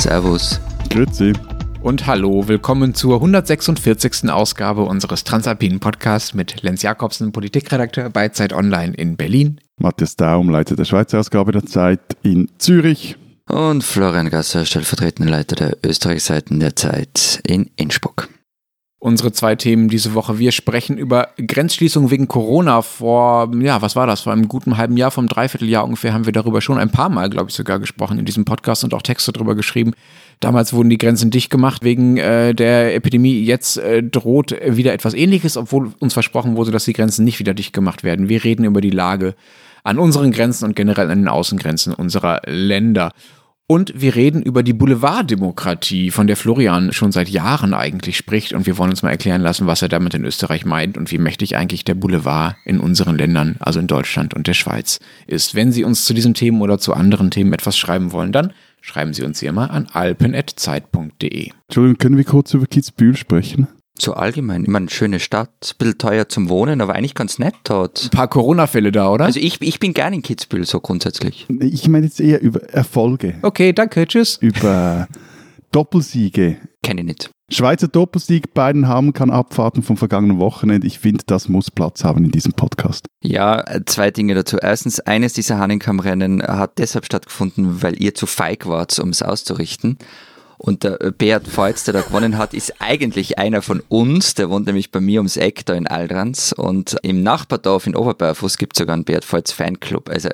Servus. Grüezi. Und hallo, willkommen zur 146. Ausgabe unseres Transalpinen Podcasts mit Lenz Jakobsen, Politikredakteur bei Zeit Online in Berlin. Matthias Daum, Leiter der Schweizer Ausgabe der Zeit in Zürich. Und Florian Gasser, stellvertretender Leiter der Österreichseiten der Zeit in Innsbruck. Unsere zwei Themen diese Woche. Wir sprechen über Grenzschließung wegen Corona. Vor, ja, was war das? Vor einem guten halben Jahr, vom Dreivierteljahr ungefähr, haben wir darüber schon ein paar Mal, glaube ich, sogar gesprochen in diesem Podcast und auch Texte darüber geschrieben. Damals wurden die Grenzen dicht gemacht wegen äh, der Epidemie. Jetzt äh, droht wieder etwas Ähnliches, obwohl uns versprochen wurde, dass die Grenzen nicht wieder dicht gemacht werden. Wir reden über die Lage an unseren Grenzen und generell an den Außengrenzen unserer Länder. Und wir reden über die Boulevarddemokratie, von der Florian schon seit Jahren eigentlich spricht. Und wir wollen uns mal erklären lassen, was er damit in Österreich meint und wie mächtig eigentlich der Boulevard in unseren Ländern, also in Deutschland und der Schweiz, ist. Wenn Sie uns zu diesen Themen oder zu anderen Themen etwas schreiben wollen, dann schreiben Sie uns hier mal an alpen.zeit.de. Entschuldigung, können wir kurz über Kitzbühel sprechen? So allgemein, ich meine, schöne Stadt, ein bisschen teuer zum Wohnen, aber eigentlich ganz nett dort. Ein paar Corona-Fälle da, oder? Also ich, ich bin gern in Kitzbühel, so grundsätzlich. Ich meine jetzt eher über Erfolge. Okay, danke, tschüss. Über Doppelsiege. Kenne ich nicht. Schweizer Doppelsieg, beiden haben kann Abfahrten vom vergangenen Wochenende. Ich finde, das muss Platz haben in diesem Podcast. Ja, zwei Dinge dazu. Erstens, eines dieser Hahnenkammrennen hat deshalb stattgefunden, weil ihr zu feig wart, um es auszurichten. Und der Beat Feutz, der da gewonnen hat, ist eigentlich einer von uns. Der wohnt nämlich bei mir ums Eck da in Aldrans. Und im Nachbardorf in Oberberfuß gibt es sogar einen Beat Feutz Fanclub. Also,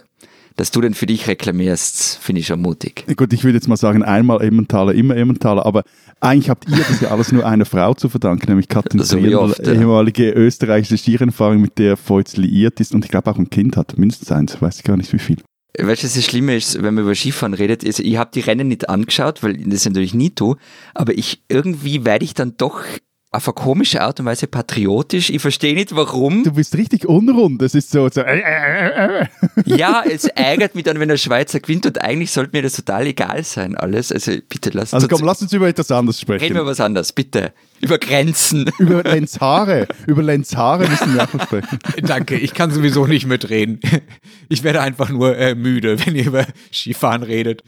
dass du den für dich reklamierst, finde ich schon mutig. Gut, ich würde jetzt mal sagen, einmal Emmentaler, immer Emmentaler, aber eigentlich habt ihr das ja alles nur einer Frau zu verdanken, nämlich Katrin So Zierl, ehemalige österreichische Skirennfahrerin, mit der Feutz liiert ist und ich glaube auch ein Kind hat, mindestens eins, weiß ich gar nicht wie viel. Weißt du, das Schlimme ist, wenn man über Skifahren redet, ist, ich habe die Rennen nicht angeschaut, weil ich das natürlich nie tue, aber ich irgendwie werde ich dann doch auf eine komische Art und Weise patriotisch. Ich verstehe nicht warum. Du bist richtig unrund, das ist so, so äh, äh, äh, Ja, es ärgert mich dann, wenn der Schweizer gewinnt und eigentlich sollte mir das total egal sein, alles. Also bitte lass Also uns komm, lass uns über etwas anderes sprechen. reden wir was anderes, bitte. Über Grenzen. Über Lenz Haare. Über Lenz Haare müssen wir auch noch sprechen. Danke, ich kann sowieso nicht mitreden. Ich werde einfach nur äh, müde, wenn ihr über Skifahren redet.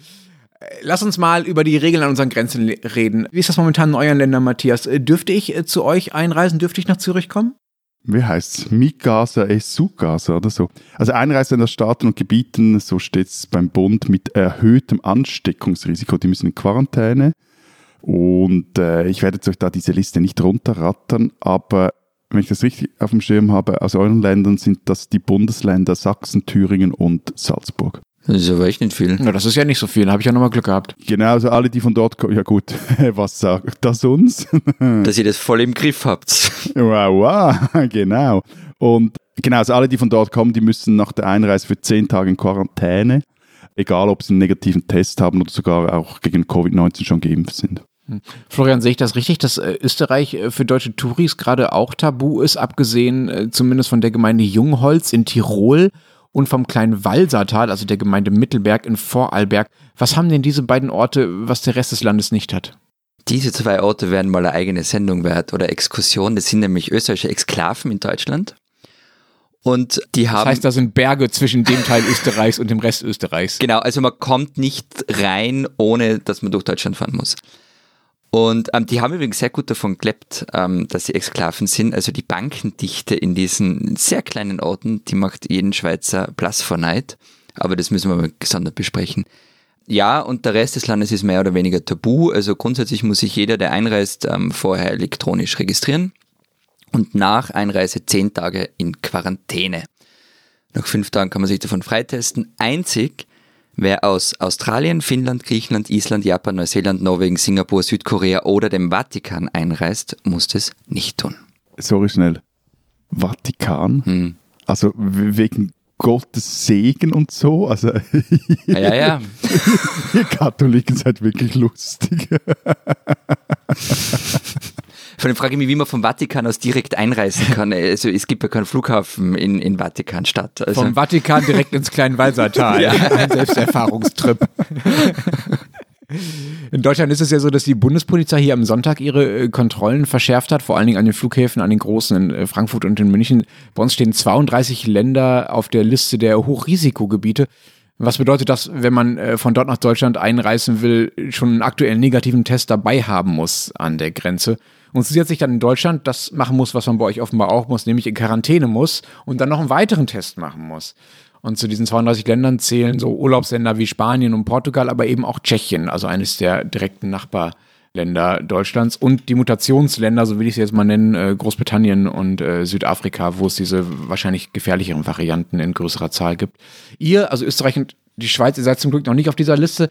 Lass uns mal über die Regeln an unseren Grenzen reden. Wie ist das momentan in euren Ländern, Matthias? Äh, Dürfte ich äh, zu euch einreisen? Dürfte ich nach Zürich kommen? Wie? Migasa es Sugasa oder so. Also Einreise in der Staaten und Gebieten, so steht es beim Bund, mit erhöhtem Ansteckungsrisiko. Die müssen in Quarantäne. Und äh, ich werde jetzt euch da diese Liste nicht runterrattern, aber wenn ich das richtig auf dem Schirm habe, aus euren Ländern sind das die Bundesländer Sachsen, Thüringen und Salzburg. Das ist aber echt nicht viel. Na, das ist ja nicht so viel. Da habe ich ja nochmal Glück gehabt. Genau, also alle, die von dort kommen, ja gut, was sagt das uns? Dass ihr das voll im Griff habt. Wow, wow, genau. Und genau, also alle, die von dort kommen, die müssen nach der Einreise für zehn Tage in Quarantäne, egal ob sie einen negativen Test haben oder sogar auch gegen Covid-19 schon geimpft sind. Florian, sehe ich das richtig, dass äh, Österreich äh, für deutsche Touris gerade auch tabu ist, abgesehen äh, zumindest von der Gemeinde Jungholz in Tirol und vom kleinen Walsertal, also der Gemeinde Mittelberg in Vorarlberg. Was haben denn diese beiden Orte, was der Rest des Landes nicht hat? Diese zwei Orte wären mal eine eigene Sendung wert oder Exkursion. Das sind nämlich österreichische Exklaven in Deutschland. Und die Das haben. heißt, da sind Berge zwischen dem Teil Österreichs und dem Rest Österreichs. Genau, also man kommt nicht rein, ohne dass man durch Deutschland fahren muss. Und ähm, die haben übrigens sehr gut davon gelebt, ähm, dass sie Exklaven sind. Also die Bankendichte in diesen sehr kleinen Orten, die macht jeden Schweizer Platz vor Neid. Aber das müssen wir mal gesondert besprechen. Ja, und der Rest des Landes ist mehr oder weniger tabu. Also grundsätzlich muss sich jeder, der einreist, ähm, vorher elektronisch registrieren und nach Einreise zehn Tage in Quarantäne. Nach fünf Tagen kann man sich davon freitesten. Einzig, wer aus Australien, Finnland, Griechenland, Island, Japan, Neuseeland, Norwegen, Singapur, Südkorea oder dem Vatikan einreist, muss das nicht tun. Sorry, schnell. Vatikan? Hm. Also wegen Gottes Segen und so? Also Ja, ja, ja. ihr Katholiken seid wirklich lustig. Vor allem frage ich mich, wie man vom Vatikan aus direkt einreisen kann. Also es gibt ja keinen Flughafen in, in Vatikanstadt. Also, Vom Vatikan direkt ins kleine Walsertal. Ja. Ein Selbsterfahrungstrip. In Deutschland ist es ja so, dass die Bundespolizei hier am Sonntag ihre äh, Kontrollen verschärft hat, vor allen Dingen an den Flughäfen, an den großen in äh, Frankfurt und in München. Bei uns stehen 32 Länder auf der Liste der Hochrisikogebiete. Was bedeutet das, wenn man äh, von dort nach Deutschland einreisen will, schon einen aktuellen negativen Test dabei haben muss an der Grenze? Und zusätzlich dann in Deutschland das machen muss, was man bei euch offenbar auch muss, nämlich in Quarantäne muss und dann noch einen weiteren Test machen muss. Und zu diesen 32 Ländern zählen so Urlaubsländer wie Spanien und Portugal, aber eben auch Tschechien, also eines der direkten Nachbarländer Deutschlands und die Mutationsländer, so will ich sie jetzt mal nennen, äh, Großbritannien und äh, Südafrika, wo es diese wahrscheinlich gefährlicheren Varianten in größerer Zahl gibt. Ihr, also Österreich und die Schweiz, ihr seid zum Glück noch nicht auf dieser Liste.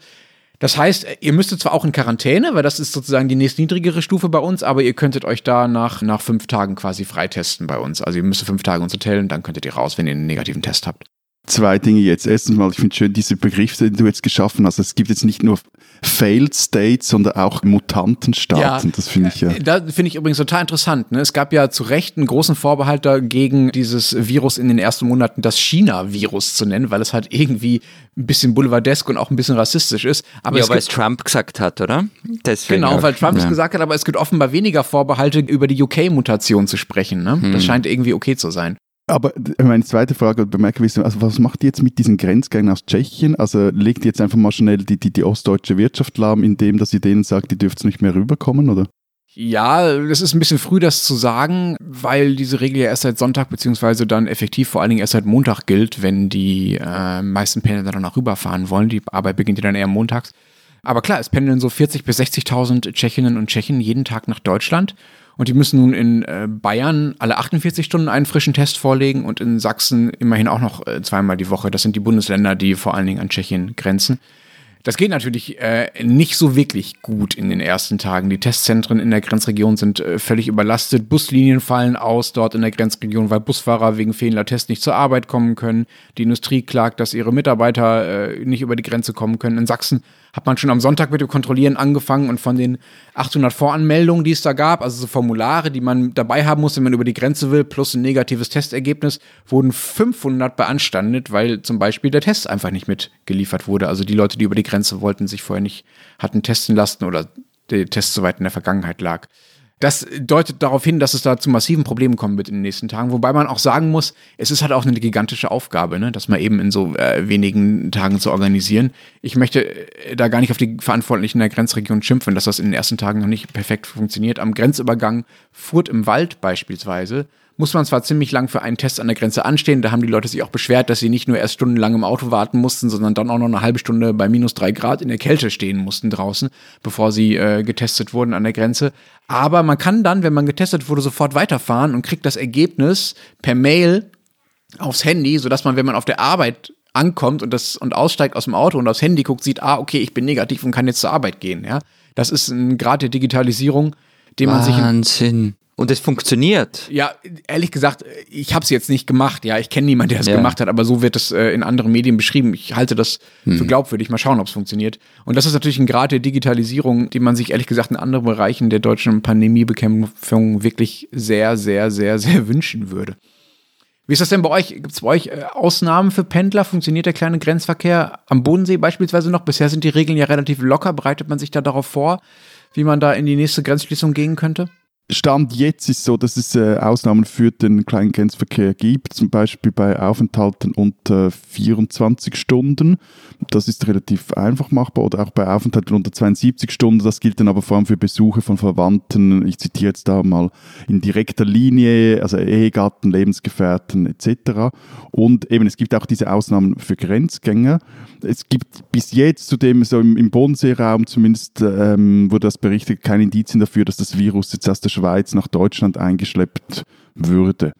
Das heißt, ihr müsstet zwar auch in Quarantäne, weil das ist sozusagen die nächstniedrigere Stufe bei uns, aber ihr könntet euch da nach, nach fünf Tagen quasi freitesten bei uns. Also ihr müsst fünf Tage ins Hotel und dann könntet ihr raus, wenn ihr einen negativen Test habt zwei Dinge jetzt. Erstens mal, ich finde schön diese Begriff, den du jetzt geschaffen hast. Es gibt jetzt nicht nur Failed States, sondern auch Mutantenstaaten. Ja, das finde ich ja. Da finde ich übrigens total interessant. Ne? Es gab ja zu Recht einen großen Vorbehalt dagegen, dieses Virus in den ersten Monaten das China-Virus zu nennen, weil es halt irgendwie ein bisschen boulevardesk und auch ein bisschen rassistisch ist. Aber ja, weil es Trump gesagt hat, oder? Deswegen genau, weil Trump ja. es gesagt hat, aber es gibt offenbar weniger Vorbehalte, über die UK-Mutation zu sprechen. Ne? Hm. Das scheint irgendwie okay zu sein. Aber meine zweite Frage bemerke ich, also was macht ihr jetzt mit diesen Grenzgängern aus Tschechien? Also legt ihr jetzt einfach mal schnell die, die, die ostdeutsche Wirtschaft lahm, indem dass ihr denen sagt, ihr dürft nicht mehr rüberkommen, oder? Ja, das ist ein bisschen früh, das zu sagen, weil diese Regel ja erst seit Sonntag beziehungsweise dann effektiv vor allen Dingen erst seit Montag gilt, wenn die äh, meisten Pendler dann auch rüberfahren wollen. Die Arbeit beginnt ja dann eher montags. Aber klar, es pendeln so 40.000 bis 60.000 Tschechinnen und Tschechen jeden Tag nach Deutschland. Und die müssen nun in äh, Bayern alle 48 Stunden einen frischen Test vorlegen und in Sachsen immerhin auch noch äh, zweimal die Woche. Das sind die Bundesländer, die vor allen Dingen an Tschechien grenzen. Das geht natürlich äh, nicht so wirklich gut in den ersten Tagen. Die Testzentren in der Grenzregion sind äh, völlig überlastet. Buslinien fallen aus dort in der Grenzregion, weil Busfahrer wegen fehlender Tests nicht zur Arbeit kommen können. Die Industrie klagt, dass ihre Mitarbeiter äh, nicht über die Grenze kommen können. In Sachsen hat man schon am Sonntag mit dem Kontrollieren angefangen und von den 800 Voranmeldungen, die es da gab, also so Formulare, die man dabei haben muss, wenn man über die Grenze will, plus ein negatives Testergebnis, wurden 500 beanstandet, weil zum Beispiel der Test einfach nicht mitgeliefert wurde. Also die Leute, die über die Grenze wollten, sich vorher nicht hatten testen lassen oder der Test so weit in der Vergangenheit lag. Das deutet darauf hin, dass es da zu massiven Problemen kommen wird in den nächsten Tagen. Wobei man auch sagen muss, es ist halt auch eine gigantische Aufgabe, ne? das mal eben in so äh, wenigen Tagen zu organisieren. Ich möchte äh, da gar nicht auf die Verantwortlichen der Grenzregion schimpfen, dass das in den ersten Tagen noch nicht perfekt funktioniert. Am Grenzübergang Furt im Wald beispielsweise muss man zwar ziemlich lang für einen Test an der Grenze anstehen. Da haben die Leute sich auch beschwert, dass sie nicht nur erst stundenlang im Auto warten mussten, sondern dann auch noch eine halbe Stunde bei minus drei Grad in der Kälte stehen mussten draußen, bevor sie äh, getestet wurden an der Grenze. Aber man kann dann, wenn man getestet wurde, sofort weiterfahren und kriegt das Ergebnis per Mail aufs Handy, sodass man, wenn man auf der Arbeit ankommt und das und aussteigt aus dem Auto und aufs Handy guckt, sieht, ah, okay, ich bin negativ und kann jetzt zur Arbeit gehen. Ja, das ist ein Grad der Digitalisierung, den man sich Wahnsinn. Und es funktioniert. Ja, ehrlich gesagt, ich habe es jetzt nicht gemacht. Ja, ich kenne niemanden, der es ja. gemacht hat, aber so wird es äh, in anderen Medien beschrieben. Ich halte das hm. für glaubwürdig. Mal schauen, ob es funktioniert. Und das ist natürlich ein Grad der Digitalisierung, den man sich ehrlich gesagt in anderen Bereichen der deutschen Pandemiebekämpfung wirklich sehr, sehr, sehr, sehr wünschen würde. Wie ist das denn bei euch? Gibt es bei euch äh, Ausnahmen für Pendler? Funktioniert der kleine Grenzverkehr am Bodensee beispielsweise noch? Bisher sind die Regeln ja relativ locker. Bereitet man sich da darauf vor, wie man da in die nächste Grenzschließung gehen könnte? Stand jetzt ist so, dass es äh, Ausnahmen für den kleinen Grenzverkehr gibt, zum Beispiel bei Aufenthalten unter 24 Stunden. Das ist relativ einfach machbar oder auch bei Aufenthalten unter 72 Stunden. Das gilt dann aber vor allem für Besuche von Verwandten. Ich zitiere jetzt da mal in direkter Linie, also Ehegatten, Lebensgefährten etc. Und eben es gibt auch diese Ausnahmen für Grenzgänger. Es gibt bis jetzt zudem so im, im Bodenseeraum zumindest ähm, wurde das berichtet keine Indizien dafür, dass das Virus jetzt aus der Schweiz nach Deutschland eingeschleppt würde.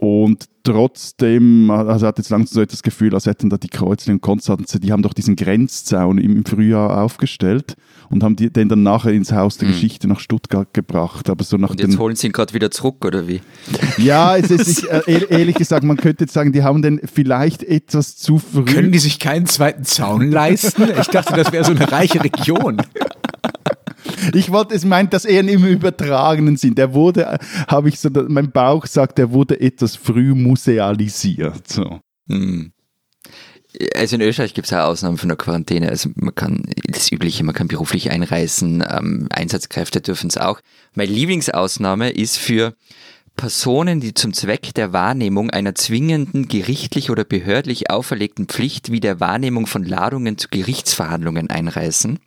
Und trotzdem, also hat jetzt langsam so das Gefühl, als hätten da die Kreuzlingen und Konstanze, die haben doch diesen Grenzzaun im Frühjahr aufgestellt und haben die, den dann nachher ins Haus der hm. Geschichte nach Stuttgart gebracht. Aber so nach und jetzt den, holen sie ihn gerade wieder zurück, oder wie? Ja, es ist, ich, äh, ehrlich gesagt, man könnte jetzt sagen, die haben den vielleicht etwas zu früh. Können die sich keinen zweiten Zaun leisten? Ich dachte, das wäre so eine reiche Region. Ich wollte, es meint das eher im übertragenen Sinn. Der wurde, habe ich so, mein Bauch sagt, der wurde etwas früh musealisiert. So. Hm. Also in Österreich gibt es auch Ausnahmen von der Quarantäne. Also man kann das Übliche, man kann beruflich einreisen, ähm, Einsatzkräfte dürfen es auch. Meine Lieblingsausnahme ist für Personen, die zum Zweck der Wahrnehmung einer zwingenden gerichtlich oder behördlich auferlegten Pflicht wie der Wahrnehmung von Ladungen zu Gerichtsverhandlungen einreisen.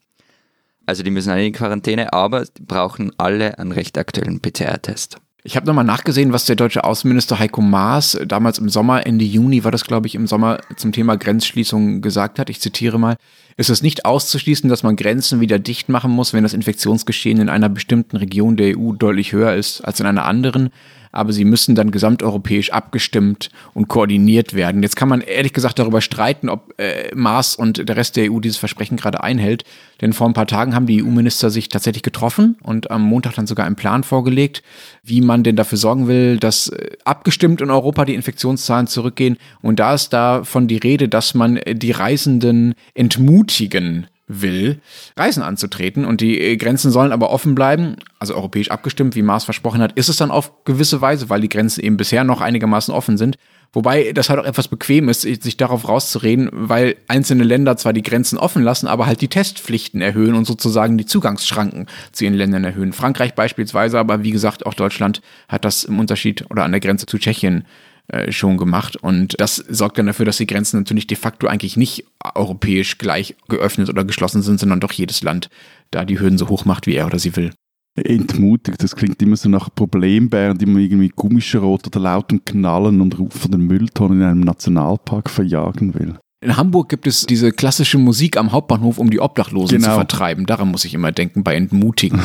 Also die müssen alle in Quarantäne, aber brauchen alle einen recht aktuellen PCR-Test. Ich habe nochmal nachgesehen, was der deutsche Außenminister Heiko Maas damals im Sommer, Ende Juni war das, glaube ich, im Sommer zum Thema Grenzschließung gesagt hat. Ich zitiere mal. Es ist nicht auszuschließen, dass man Grenzen wieder dicht machen muss, wenn das Infektionsgeschehen in einer bestimmten Region der EU deutlich höher ist als in einer anderen aber sie müssen dann gesamteuropäisch abgestimmt und koordiniert werden. Jetzt kann man ehrlich gesagt darüber streiten, ob äh, Maas und der Rest der EU dieses Versprechen gerade einhält. Denn vor ein paar Tagen haben die EU-Minister sich tatsächlich getroffen und am Montag dann sogar einen Plan vorgelegt, wie man denn dafür sorgen will, dass äh, abgestimmt in Europa die Infektionszahlen zurückgehen. Und da ist davon die Rede, dass man die Reisenden entmutigen will, Reisen anzutreten und die äh, Grenzen sollen aber offen bleiben, also europäisch abgestimmt, wie Maas versprochen hat, ist es dann auf gewisse Weise, weil die Grenzen eben bisher noch einigermaßen offen sind. Wobei das halt auch etwas bequem ist, sich darauf rauszureden, weil einzelne Länder zwar die Grenzen offen lassen, aber halt die Testpflichten erhöhen und sozusagen die Zugangsschranken zu ihren Ländern erhöhen. Frankreich beispielsweise, aber wie gesagt, auch Deutschland hat das im Unterschied oder an der Grenze zu Tschechien äh, schon gemacht. Und das sorgt dann dafür, dass die Grenzen natürlich de facto eigentlich nicht europäisch gleich geöffnet oder geschlossen sind, sondern doch jedes Land da die Hürden so hoch macht, wie er oder sie will. Entmutigt, das klingt immer so nach Problembären, die man irgendwie Gummischrot oder lautem Knallen und Rufen den Mülltonnen in einem Nationalpark verjagen will. In Hamburg gibt es diese klassische Musik am Hauptbahnhof, um die Obdachlosen genau. zu vertreiben. Daran muss ich immer denken bei Entmutigen.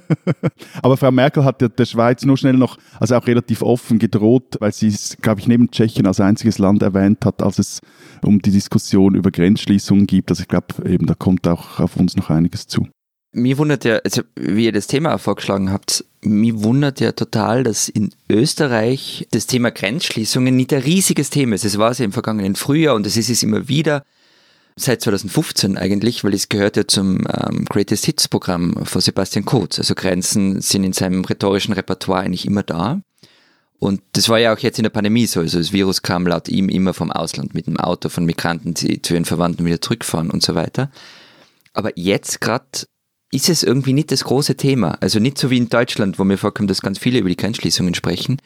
Aber Frau Merkel hat ja der Schweiz nur schnell noch, also auch relativ offen gedroht, weil sie es, glaube ich, neben Tschechien als einziges Land erwähnt hat, als es um die Diskussion über Grenzschließungen gibt. Also ich glaube eben, da kommt auch auf uns noch einiges zu. Mir wundert ja, also wie ihr das Thema vorgeschlagen habt, mir wundert ja total, dass in Österreich das Thema Grenzschließungen nicht ein riesiges Thema ist. Es war es ja im vergangenen Frühjahr und es ist es immer wieder seit 2015 eigentlich, weil es gehört ja zum ähm, Greatest Hits Programm von Sebastian Kurz. Also Grenzen sind in seinem rhetorischen Repertoire eigentlich immer da. Und das war ja auch jetzt in der Pandemie so. Also das Virus kam laut ihm immer vom Ausland mit dem Auto von Migranten, die zu ihren Verwandten wieder zurückfahren und so weiter. Aber jetzt gerade ist es irgendwie nicht das große Thema. Also nicht so wie in Deutschland, wo mir vorkommt, dass ganz viele über die Grenzschließungen sprechen.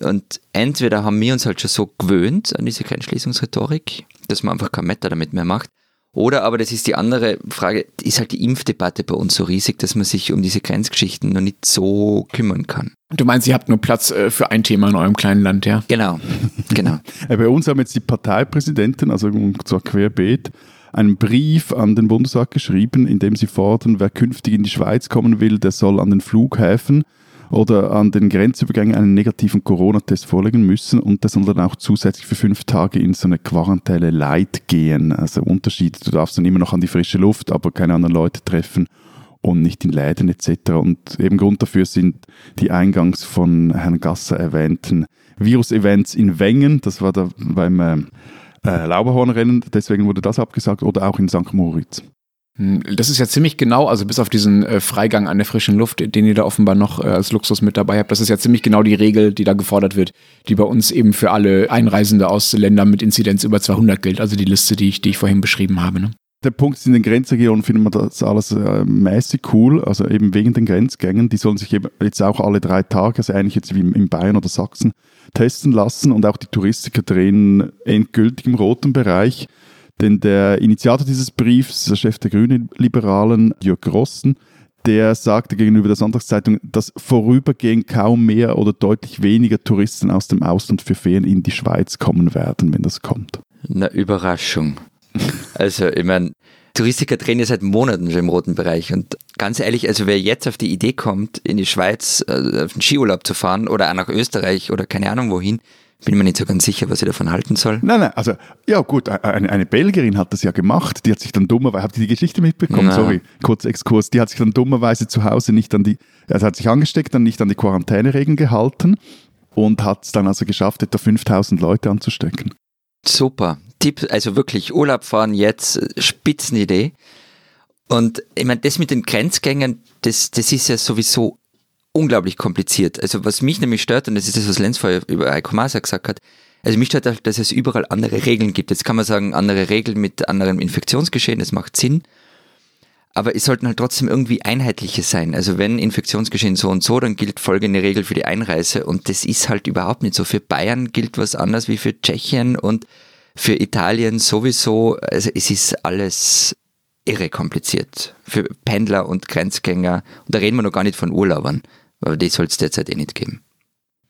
Und entweder haben wir uns halt schon so gewöhnt an diese Grenzschließungsrhetorik, dass man einfach kein Meter damit mehr macht. Oder aber, das ist die andere Frage, ist halt die Impfdebatte bei uns so riesig, dass man sich um diese Grenzgeschichten noch nicht so kümmern kann. Du meinst, ihr habt nur Platz äh, für ein Thema in eurem kleinen Land, ja? Genau, genau. bei uns haben jetzt die Parteipräsidenten, also zwar querbeet, einen Brief an den Bundestag geschrieben, in dem sie fordern, wer künftig in die Schweiz kommen will, der soll an den Flughäfen oder an den Grenzübergängen einen negativen Corona-Test vorlegen müssen und der soll dann auch zusätzlich für fünf Tage in so eine Quarantäne Light gehen. Also Unterschied, du darfst dann immer noch an die frische Luft, aber keine anderen Leute treffen und nicht in Läden etc. Und eben Grund dafür sind die eingangs von Herrn Gasser erwähnten Virus-Events in Wengen, das war da beim äh, äh, Lauberhornrennen, deswegen wurde das abgesagt, oder auch in St. Moritz. Hm, das ist ja ziemlich genau, also bis auf diesen äh, Freigang an der frischen Luft, den ihr da offenbar noch äh, als Luxus mit dabei habt, das ist ja ziemlich genau die Regel, die da gefordert wird, die bei uns eben für alle Einreisende aus Ländern mit Inzidenz über 200 gilt, also die Liste, die ich, die ich vorhin beschrieben habe. Ne? Der Punkt ist, in den Grenzregionen findet man das alles äh, mäßig cool, also eben wegen den Grenzgängen, die sollen sich eben jetzt auch alle drei Tage, also eigentlich jetzt wie in Bayern oder Sachsen, testen lassen und auch die Touristiker drehen endgültig im roten Bereich. Denn der Initiator dieses Briefs, der Chef der Grünen Liberalen, Jörg Rossen, der sagte gegenüber der Sonntagszeitung, dass vorübergehend kaum mehr oder deutlich weniger Touristen aus dem Ausland für Ferien in die Schweiz kommen werden, wenn das kommt. Eine Überraschung. Also, ich meine, Touristiker drehen ja seit Monaten schon im roten Bereich. Und ganz ehrlich, also wer jetzt auf die Idee kommt, in die Schweiz äh, auf den Skiurlaub zu fahren oder auch nach Österreich oder keine Ahnung wohin, bin mir nicht so ganz sicher, was ich davon halten soll. Nein, nein, also ja gut, eine, eine Belgierin hat das ja gemacht, die hat sich dann dummerweise, habt ihr die Geschichte mitbekommen? Na. Sorry, kurzer Exkurs, die hat sich dann dummerweise zu Hause nicht an die, also hat sich angesteckt, dann nicht an die Quarantäneregeln gehalten und hat es dann also geschafft, etwa 5000 Leute anzustecken. Super, Tipp, also wirklich Urlaub fahren jetzt, Spitzenidee. Und ich meine, das mit den Grenzgängern, das, das ist ja sowieso unglaublich kompliziert. Also was mich nämlich stört, und das ist das, was Lenz vorher über Heiko Maas gesagt hat, also mich stört, dass es überall andere Regeln gibt. Jetzt kann man sagen, andere Regeln mit anderem Infektionsgeschehen, das macht Sinn. aber es sollten halt trotzdem irgendwie einheitliche sein. Also wenn Infektionsgeschehen so und so, dann gilt folgende Regel für die Einreise und das ist halt überhaupt nicht so. Für Bayern gilt was anders wie für Tschechien und für Italien sowieso. Also es ist alles irre kompliziert. Für Pendler und Grenzgänger. Und da reden wir noch gar nicht von Urlaubern, aber die soll es derzeit eh nicht geben.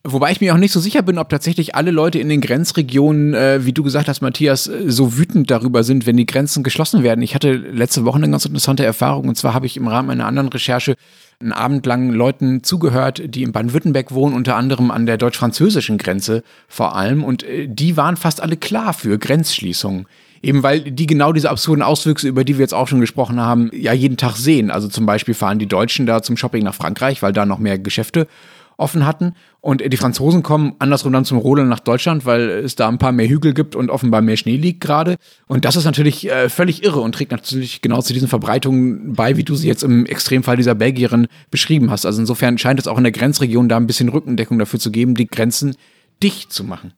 Wobei ich mir auch nicht so sicher bin, ob tatsächlich alle Leute in den Grenzregionen, äh, wie du gesagt hast, Matthias, äh, so wütend darüber sind, wenn die Grenzen geschlossen werden. Ich hatte letzte Woche eine ganz interessante Erfahrung und zwar habe ich im Rahmen einer anderen Recherche einen Abend lang Leuten zugehört, die in Baden-Württemberg wohnen, unter anderem an der deutsch-französischen Grenze vor allem und äh, die waren fast alle klar für Grenzschließungen. Eben weil die genau diese absurden Auswüchse, über die wir jetzt auch schon gesprochen haben, ja jeden Tag sehen. Also zum Beispiel fahren die Deutschen da zum Shopping nach Frankreich, weil da noch mehr Geschäfte offen hatten. Und die Franzosen kommen andersrum dann zum Rodeln nach Deutschland, weil es da ein paar mehr Hügel gibt und offenbar mehr Schnee liegt gerade. Und das ist natürlich äh, völlig irre und trägt natürlich genau zu diesen Verbreitungen bei, wie du sie jetzt im Extremfall dieser Belgierin beschrieben hast. Also insofern scheint es auch in der Grenzregion da ein bisschen Rückendeckung dafür zu geben, die Grenzen dicht zu machen.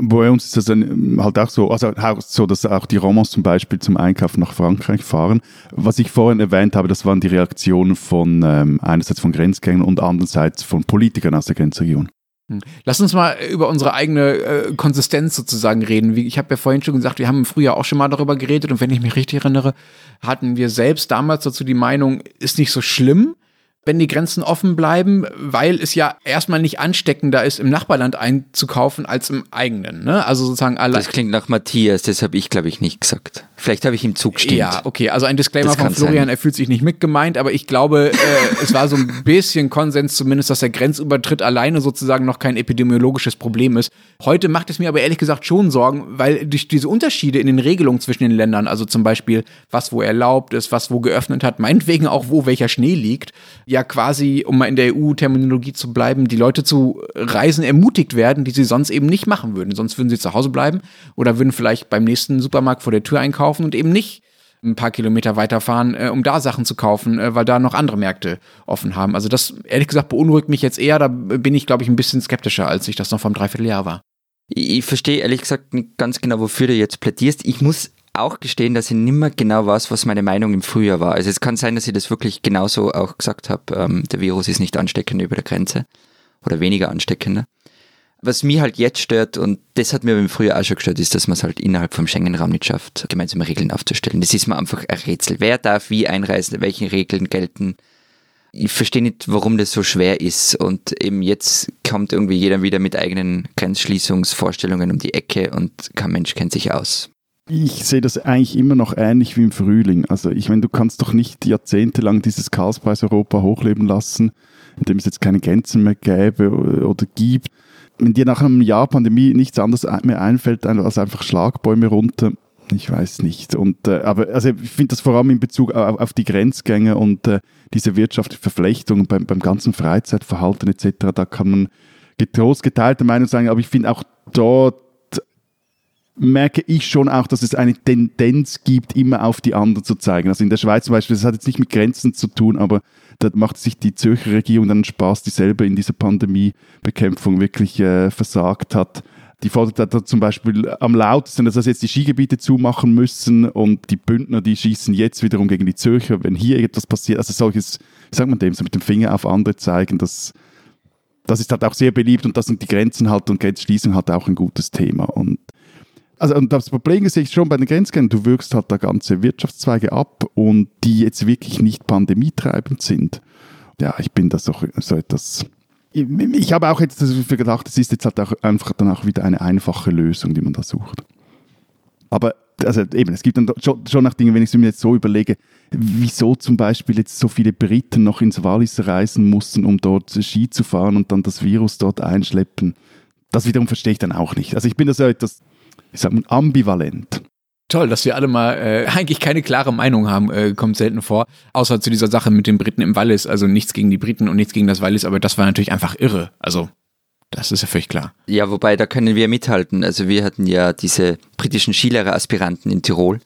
Bei uns ist das dann halt auch so, also auch so, dass auch die Romans zum Beispiel zum Einkaufen nach Frankreich fahren. Was ich vorhin erwähnt habe, das waren die Reaktionen von ähm, einerseits von Grenzgängern und andererseits von Politikern aus der Grenzregion. Hm. Lass uns mal über unsere eigene äh, Konsistenz sozusagen reden. Wie, ich habe ja vorhin schon gesagt, wir haben im Frühjahr auch schon mal darüber geredet und wenn ich mich richtig erinnere, hatten wir selbst damals dazu die Meinung, ist nicht so schlimm wenn die Grenzen offen bleiben, weil es ja erstmal nicht ansteckender ist, im Nachbarland einzukaufen als im eigenen. Ne? Also sozusagen alle. Das klingt nach Matthias, das habe ich, glaube ich, nicht gesagt. Vielleicht habe ich ihm zugestimmt. Ja, okay. Also ein Disclaimer von Florian, sein. er fühlt sich nicht mitgemeint, aber ich glaube, äh, es war so ein bisschen Konsens zumindest, dass der Grenzübertritt alleine sozusagen noch kein epidemiologisches Problem ist. Heute macht es mir aber ehrlich gesagt schon Sorgen, weil durch diese Unterschiede in den Regelungen zwischen den Ländern, also zum Beispiel was wo erlaubt ist, was wo geöffnet hat, meinetwegen auch wo welcher Schnee liegt, ja quasi, um mal in der EU-Terminologie zu bleiben, die Leute zu reisen ermutigt werden, die sie sonst eben nicht machen würden. Sonst würden sie zu Hause bleiben oder würden vielleicht beim nächsten Supermarkt vor der Tür einkaufen kaufen und eben nicht ein paar Kilometer weiterfahren, äh, um da Sachen zu kaufen, äh, weil da noch andere Märkte offen haben. Also das, ehrlich gesagt, beunruhigt mich jetzt eher. Da bin ich, glaube ich, ein bisschen skeptischer, als ich das noch vom Dreivierteljahr war. Ich verstehe ehrlich gesagt nicht ganz genau, wofür du jetzt plädierst. Ich muss auch gestehen, dass ich nicht mehr genau weiß, was meine Meinung im Frühjahr war. Also es kann sein, dass ich das wirklich genauso auch gesagt habe. Ähm, der Virus ist nicht ansteckender über der Grenze oder weniger ansteckender. Was mich halt jetzt stört, und das hat mir im Frühjahr auch schon gestört, ist, dass man es halt innerhalb vom Schengen-Raum nicht schafft, gemeinsame Regeln aufzustellen. Das ist mir einfach ein Rätsel. Wer darf wie einreisen, welche Regeln gelten? Ich verstehe nicht, warum das so schwer ist. Und eben jetzt kommt irgendwie jeder wieder mit eigenen Grenzschließungsvorstellungen um die Ecke und kein Mensch kennt sich aus. Ich sehe das eigentlich immer noch ähnlich wie im Frühling. Also ich meine, du kannst doch nicht jahrzehntelang dieses Karlspreis Europa hochleben lassen, indem es jetzt keine Grenzen mehr gäbe oder gibt wenn dir nach einem Jahr Pandemie nichts anderes mehr einfällt, als einfach Schlagbäume runter, ich weiß nicht. Und, äh, aber also ich finde das vor allem in Bezug auf, auf die Grenzgänge und äh, diese wirtschaftliche Verflechtung beim, beim ganzen Freizeitverhalten etc., da kann man getrost geteilter Meinung sein, aber ich finde auch dort merke ich schon auch, dass es eine Tendenz gibt, immer auf die anderen zu zeigen. Also in der Schweiz zum Beispiel, das hat jetzt nicht mit Grenzen zu tun, aber da macht sich die Zürcher Regierung dann Spaß, die selber in dieser Pandemiebekämpfung wirklich äh, versagt hat. Die fordert da zum Beispiel am lautesten, dass jetzt die Skigebiete zumachen müssen und die Bündner, die schießen jetzt wiederum gegen die Zürcher, wenn hier etwas passiert. Also solches, wie sagt man dem, so mit dem Finger auf andere zeigen, das, das ist halt auch sehr beliebt und das sind die Grenzen halt und Grenzschließung halt auch ein gutes Thema. Und also und das Problem ich schon bei den Grenzgängern, du wirkst halt da ganze Wirtschaftszweige ab und die jetzt wirklich nicht pandemietreibend sind. Ja, ich bin da so, so etwas ich, habe auch jetzt dafür gedacht, es ist jetzt halt auch einfach dann auch wieder eine einfache Lösung, die man da sucht. Aber also eben, es gibt dann schon, schon nach Dingen, wenn ich es mir jetzt so überlege, wieso zum Beispiel jetzt so viele Briten noch ins Wallis reisen mussten, um dort Ski zu fahren und dann das Virus dort einschleppen. Das wiederum verstehe ich dann auch nicht. Also ich bin da so etwas ich sag mal, ambivalent. Toll, dass wir alle mal äh, eigentlich keine klare Meinung haben, äh, kommt selten vor. Außer zu dieser Sache mit den Briten im Wallis. Also nichts gegen die Briten und nichts gegen das Wallis, aber das war natürlich einfach irre. Also, das ist ja völlig klar. Ja, wobei, da können wir mithalten. Also wir hatten ja diese britischen Skilehrer-Aspiranten in Tirol,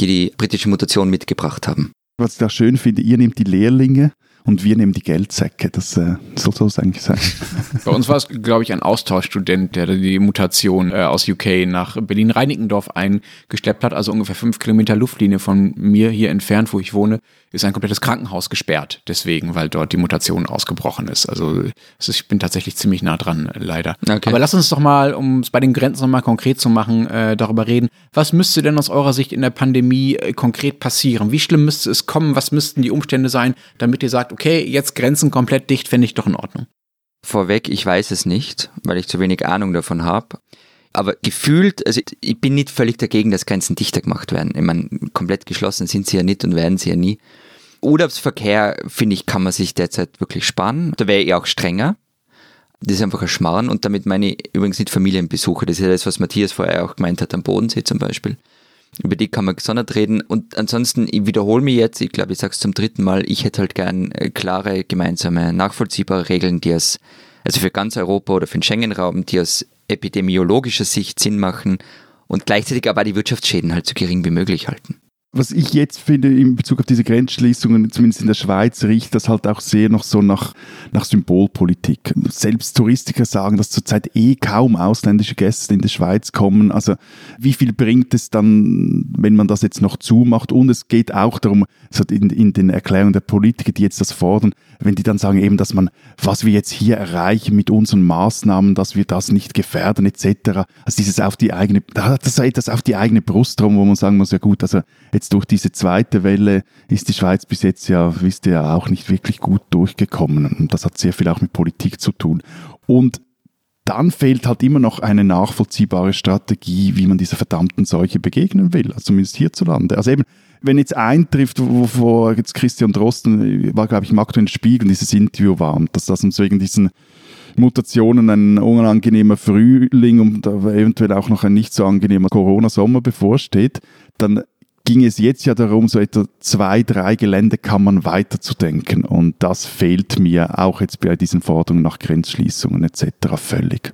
die die britische Mutation mitgebracht haben. Was ich da schön finde, ihr nehmt die Lehrlinge und wir nehmen die Geldsäcke. Das äh, soll so eigentlich sein. Bei uns war es, glaube ich, ein Austauschstudent, der die Mutation äh, aus UK nach Berlin-Reinickendorf eingeschleppt hat, also ungefähr fünf Kilometer Luftlinie von mir hier entfernt, wo ich wohne, ist ein komplettes Krankenhaus gesperrt. Deswegen, weil dort die Mutation ausgebrochen ist. Also ich bin tatsächlich ziemlich nah dran, leider. Okay. Aber lass uns doch mal, um es bei den Grenzen nochmal konkret zu machen, äh, darüber reden. Was müsste denn aus eurer Sicht in der Pandemie äh, konkret passieren? Wie schlimm müsste es kommen? Was müssten die Umstände sein, damit ihr sagt, okay, jetzt Grenzen komplett dicht, fände ich doch in Ordnung? Vorweg, ich weiß es nicht, weil ich zu wenig Ahnung davon habe. Aber gefühlt, also ich bin nicht völlig dagegen, dass Grenzen dichter gemacht werden. Ich meine, komplett geschlossen sind sie ja nicht und werden sie ja nie. Urlaubsverkehr, finde ich, kann man sich derzeit wirklich sparen. Da wäre ich auch strenger. Das ist einfach ein Schmarrn und damit meine ich übrigens nicht Familienbesuche. Das ist ja das, was Matthias vorher auch gemeint hat am Bodensee zum Beispiel. Über die kann man gesondert reden. Und ansonsten, ich wiederhole mich jetzt, ich glaube, ich sage es zum dritten Mal, ich hätte halt gern äh, klare, gemeinsame, nachvollziehbare Regeln, die es, also für ganz Europa oder für den Schengen-Raum, die aus epidemiologischer Sicht Sinn machen und gleichzeitig aber die Wirtschaftsschäden halt so gering wie möglich halten was ich jetzt finde in Bezug auf diese Grenzschließungen, zumindest in der Schweiz, riecht das halt auch sehr noch so nach, nach Symbolpolitik. Selbst Touristiker sagen, dass zurzeit eh kaum ausländische Gäste in die Schweiz kommen. Also wie viel bringt es dann, wenn man das jetzt noch zumacht? Und es geht auch darum, in, in den Erklärungen der Politiker, die jetzt das fordern, wenn die dann sagen eben, dass man, was wir jetzt hier erreichen mit unseren Maßnahmen, dass wir das nicht gefährden etc. Also dieses auf die eigene, das ist etwas auf die eigene Brust drum, wo man sagen muss, ja gut, also jetzt durch diese zweite Welle ist die Schweiz bis jetzt ja, wisst ihr ja, auch nicht wirklich gut durchgekommen. Und das hat sehr viel auch mit Politik zu tun. Und dann fehlt halt immer noch eine nachvollziehbare Strategie, wie man dieser verdammten Seuche begegnen will, also zumindest hierzulande. Also eben, wenn jetzt eintrifft, wovor jetzt Christian Drosten, war glaube ich im aktuellen Spiegel, dieses Interview war, und dass das uns wegen diesen Mutationen ein unangenehmer Frühling und eventuell auch noch ein nicht so angenehmer Corona-Sommer bevorsteht, dann ging es jetzt ja darum, so etwa zwei, drei Geländekammern weiterzudenken. Und das fehlt mir auch jetzt bei diesen Forderungen nach Grenzschließungen etc. völlig.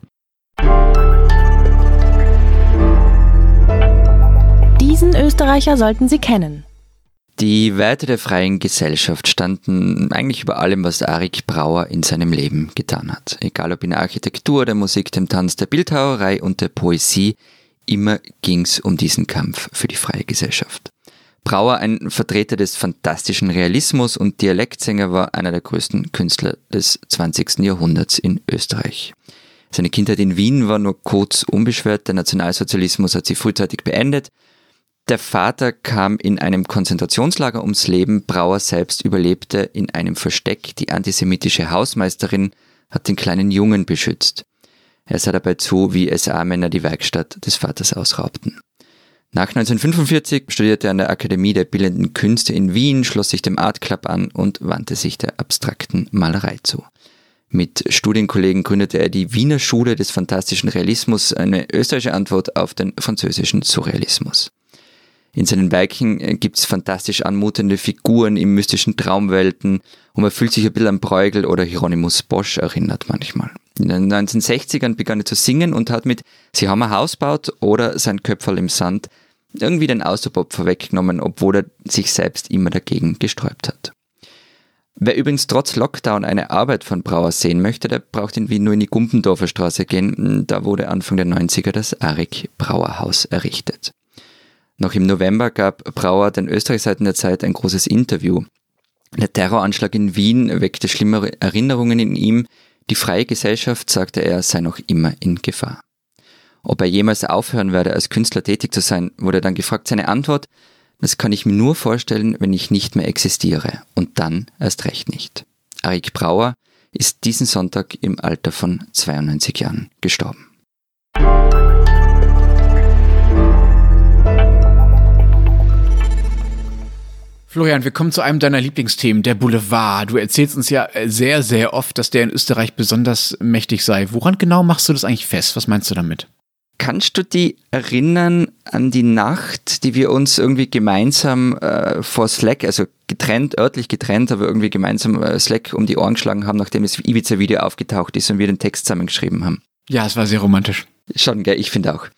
Diesen Österreicher sollten Sie kennen. Die Werte der freien Gesellschaft standen eigentlich über allem, was Arik Brauer in seinem Leben getan hat. Egal ob in der Architektur, der Musik, dem Tanz, der Bildhauerei und der Poesie, Immer ging es um diesen Kampf für die freie Gesellschaft. Brauer, ein Vertreter des fantastischen Realismus und Dialektsänger, war einer der größten Künstler des 20. Jahrhunderts in Österreich. Seine Kindheit in Wien war nur kurz unbeschwert, der Nationalsozialismus hat sie frühzeitig beendet. Der Vater kam in einem Konzentrationslager ums Leben, Brauer selbst überlebte in einem Versteck, die antisemitische Hausmeisterin hat den kleinen Jungen beschützt. Er sah dabei zu, wie SA-Männer die Werkstatt des Vaters ausraubten. Nach 1945 studierte er an der Akademie der Bildenden Künste in Wien, schloss sich dem Art Club an und wandte sich der abstrakten Malerei zu. Mit Studienkollegen gründete er die Wiener Schule des fantastischen Realismus, eine österreichische Antwort auf den französischen Surrealismus. In seinen Werken gibt's fantastisch anmutende Figuren in mystischen Traumwelten und man fühlt sich ein bisschen an Bruegel oder Hieronymus Bosch erinnert manchmal. In den 1960ern begann er zu singen und hat mit Sie haben ein Haus baut oder sein Köpferl im Sand irgendwie den Austropop vorweggenommen, obwohl er sich selbst immer dagegen gesträubt hat. Wer übrigens trotz Lockdown eine Arbeit von Brauer sehen möchte, der braucht in Wien nur in die Gumpendorfer Straße gehen. Da wurde Anfang der 90er das Arik Brauer Haus errichtet. Noch im November gab Brauer den Österreichseiten der Zeit ein großes Interview. Der Terroranschlag in Wien weckte schlimme Erinnerungen in ihm, die freie Gesellschaft, sagte er, sei noch immer in Gefahr. Ob er jemals aufhören werde, als Künstler tätig zu sein, wurde dann gefragt. Seine Antwort, das kann ich mir nur vorstellen, wenn ich nicht mehr existiere. Und dann erst recht nicht. Arik Brauer ist diesen Sonntag im Alter von 92 Jahren gestorben. Florian, wir kommen zu einem deiner Lieblingsthemen, der Boulevard. Du erzählst uns ja äh, sehr, sehr oft, dass der in Österreich besonders mächtig sei. Woran genau machst du das eigentlich fest? Was meinst du damit? Kannst du dich erinnern an die Nacht, die wir uns irgendwie gemeinsam äh, vor Slack, also getrennt, örtlich getrennt, aber irgendwie gemeinsam äh, Slack um die Ohren geschlagen haben, nachdem das Ibiza-Video aufgetaucht ist und wir den Text zusammengeschrieben haben? Ja, es war sehr romantisch. Schon, gell, ich finde auch.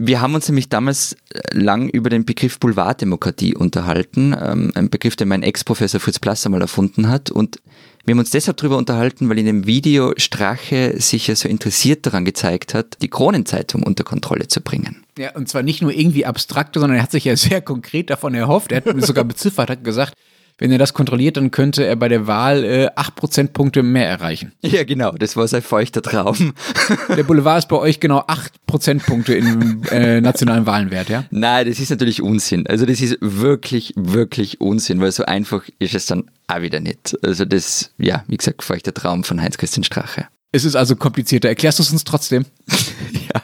Wir haben uns nämlich damals äh, lang über den Begriff Boulevarddemokratie unterhalten, ähm, ein Begriff, den mein Ex-Professor Fritz Plasser mal erfunden hat. Und wir haben uns deshalb darüber unterhalten, weil in dem Video Strache sich ja so interessiert daran gezeigt hat, die Kronenzeitung unter Kontrolle zu bringen. Ja, und zwar nicht nur irgendwie abstrakt, sondern er hat sich ja sehr konkret davon erhofft. Er hat sogar beziffert, hat gesagt, wenn er das kontrolliert, dann könnte er bei der Wahl äh, 8 Prozentpunkte mehr erreichen. Ja, genau, das war sein feuchter Traum. Der Boulevard ist bei euch genau 8 Prozentpunkte im äh, nationalen Wahlenwert, ja? Nein, das ist natürlich Unsinn. Also das ist wirklich, wirklich Unsinn, weil so einfach ist es dann auch wieder nicht. Also das, ja, wie gesagt, feuchter Traum von Heinz-Christian Strache. Es ist also komplizierter. Erklärst du es uns trotzdem? ja.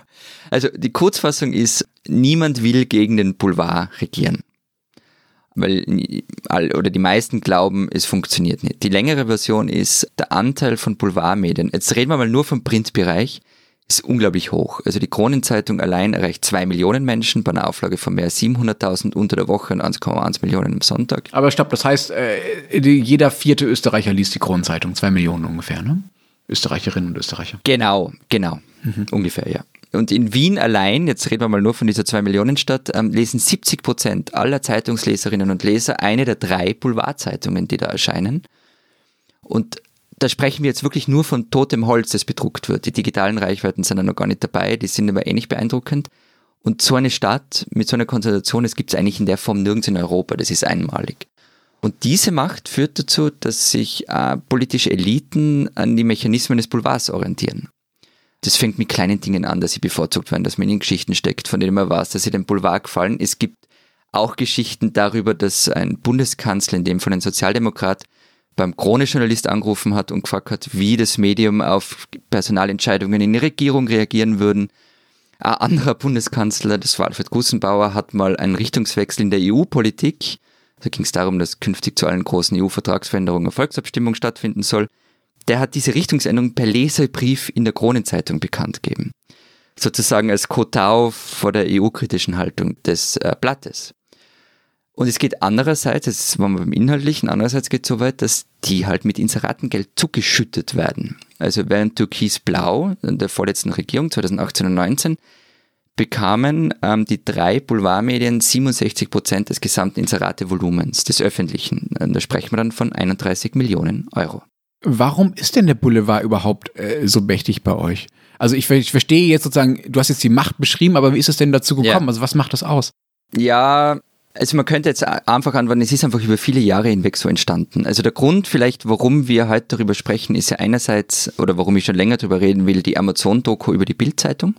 Also die Kurzfassung ist, niemand will gegen den Boulevard regieren weil all, oder die meisten glauben, es funktioniert nicht. Die längere Version ist, der Anteil von Boulevardmedien, jetzt reden wir mal nur vom Printbereich, ist unglaublich hoch. Also die Kronenzeitung allein erreicht zwei Millionen Menschen bei einer Auflage von mehr als 700.000 unter der Woche und 1,1 Millionen am Sonntag. Aber stopp, das heißt, äh, jeder vierte Österreicher liest die Kronenzeitung, zwei Millionen ungefähr, ne? Österreicherinnen und Österreicher. Genau, genau, mhm. ungefähr, ja. Und in Wien allein, jetzt reden wir mal nur von dieser 2-Millionen-Stadt, ähm, lesen 70 Prozent aller Zeitungsleserinnen und Leser eine der drei Boulevardzeitungen, die da erscheinen. Und da sprechen wir jetzt wirklich nur von totem Holz, das bedruckt wird. Die digitalen Reichweiten sind da noch gar nicht dabei, die sind aber ähnlich beeindruckend. Und so eine Stadt mit so einer Konzentration, das gibt es eigentlich in der Form nirgends in Europa, das ist einmalig. Und diese Macht führt dazu, dass sich äh, politische Eliten an die Mechanismen des Boulevards orientieren das fängt mit kleinen Dingen an, dass sie bevorzugt werden, dass man in Geschichten steckt, von denen man weiß, dass sie dem Boulevard gefallen. Es gibt auch Geschichten darüber, dass ein Bundeskanzler, in dem von einem Sozialdemokrat, beim Krone-Journalist angerufen hat und gefragt hat, wie das Medium auf Personalentscheidungen in der Regierung reagieren würden. Ein anderer Bundeskanzler, das war Alfred Gusenbauer, hat mal einen Richtungswechsel in der EU-Politik. Da ging es darum, dass künftig zu allen großen EU-Vertragsveränderungen eine Volksabstimmung stattfinden soll der hat diese Richtungsänderung per Leserbrief in der Kronenzeitung bekannt gegeben. Sozusagen als Kotau vor der EU-kritischen Haltung des äh, Blattes. Und es geht andererseits, jetzt waren wir beim Inhaltlichen, andererseits geht es so weit, dass die halt mit Inseratengeld zugeschüttet werden. Also während Türkis-Blau in der vorletzten Regierung 2018 und 2019 bekamen ähm, die drei Boulevardmedien 67 Prozent des gesamten Inseratevolumens des öffentlichen. Da sprechen wir dann von 31 Millionen Euro. Warum ist denn der Boulevard überhaupt äh, so mächtig bei euch? Also ich, ich, verstehe jetzt sozusagen, du hast jetzt die Macht beschrieben, aber wie ist es denn dazu gekommen? Ja. Also was macht das aus? Ja, also man könnte jetzt einfach anwenden, es ist einfach über viele Jahre hinweg so entstanden. Also der Grund vielleicht, warum wir heute darüber sprechen, ist ja einerseits, oder warum ich schon länger darüber reden will, die Amazon-Doku über die Bildzeitung.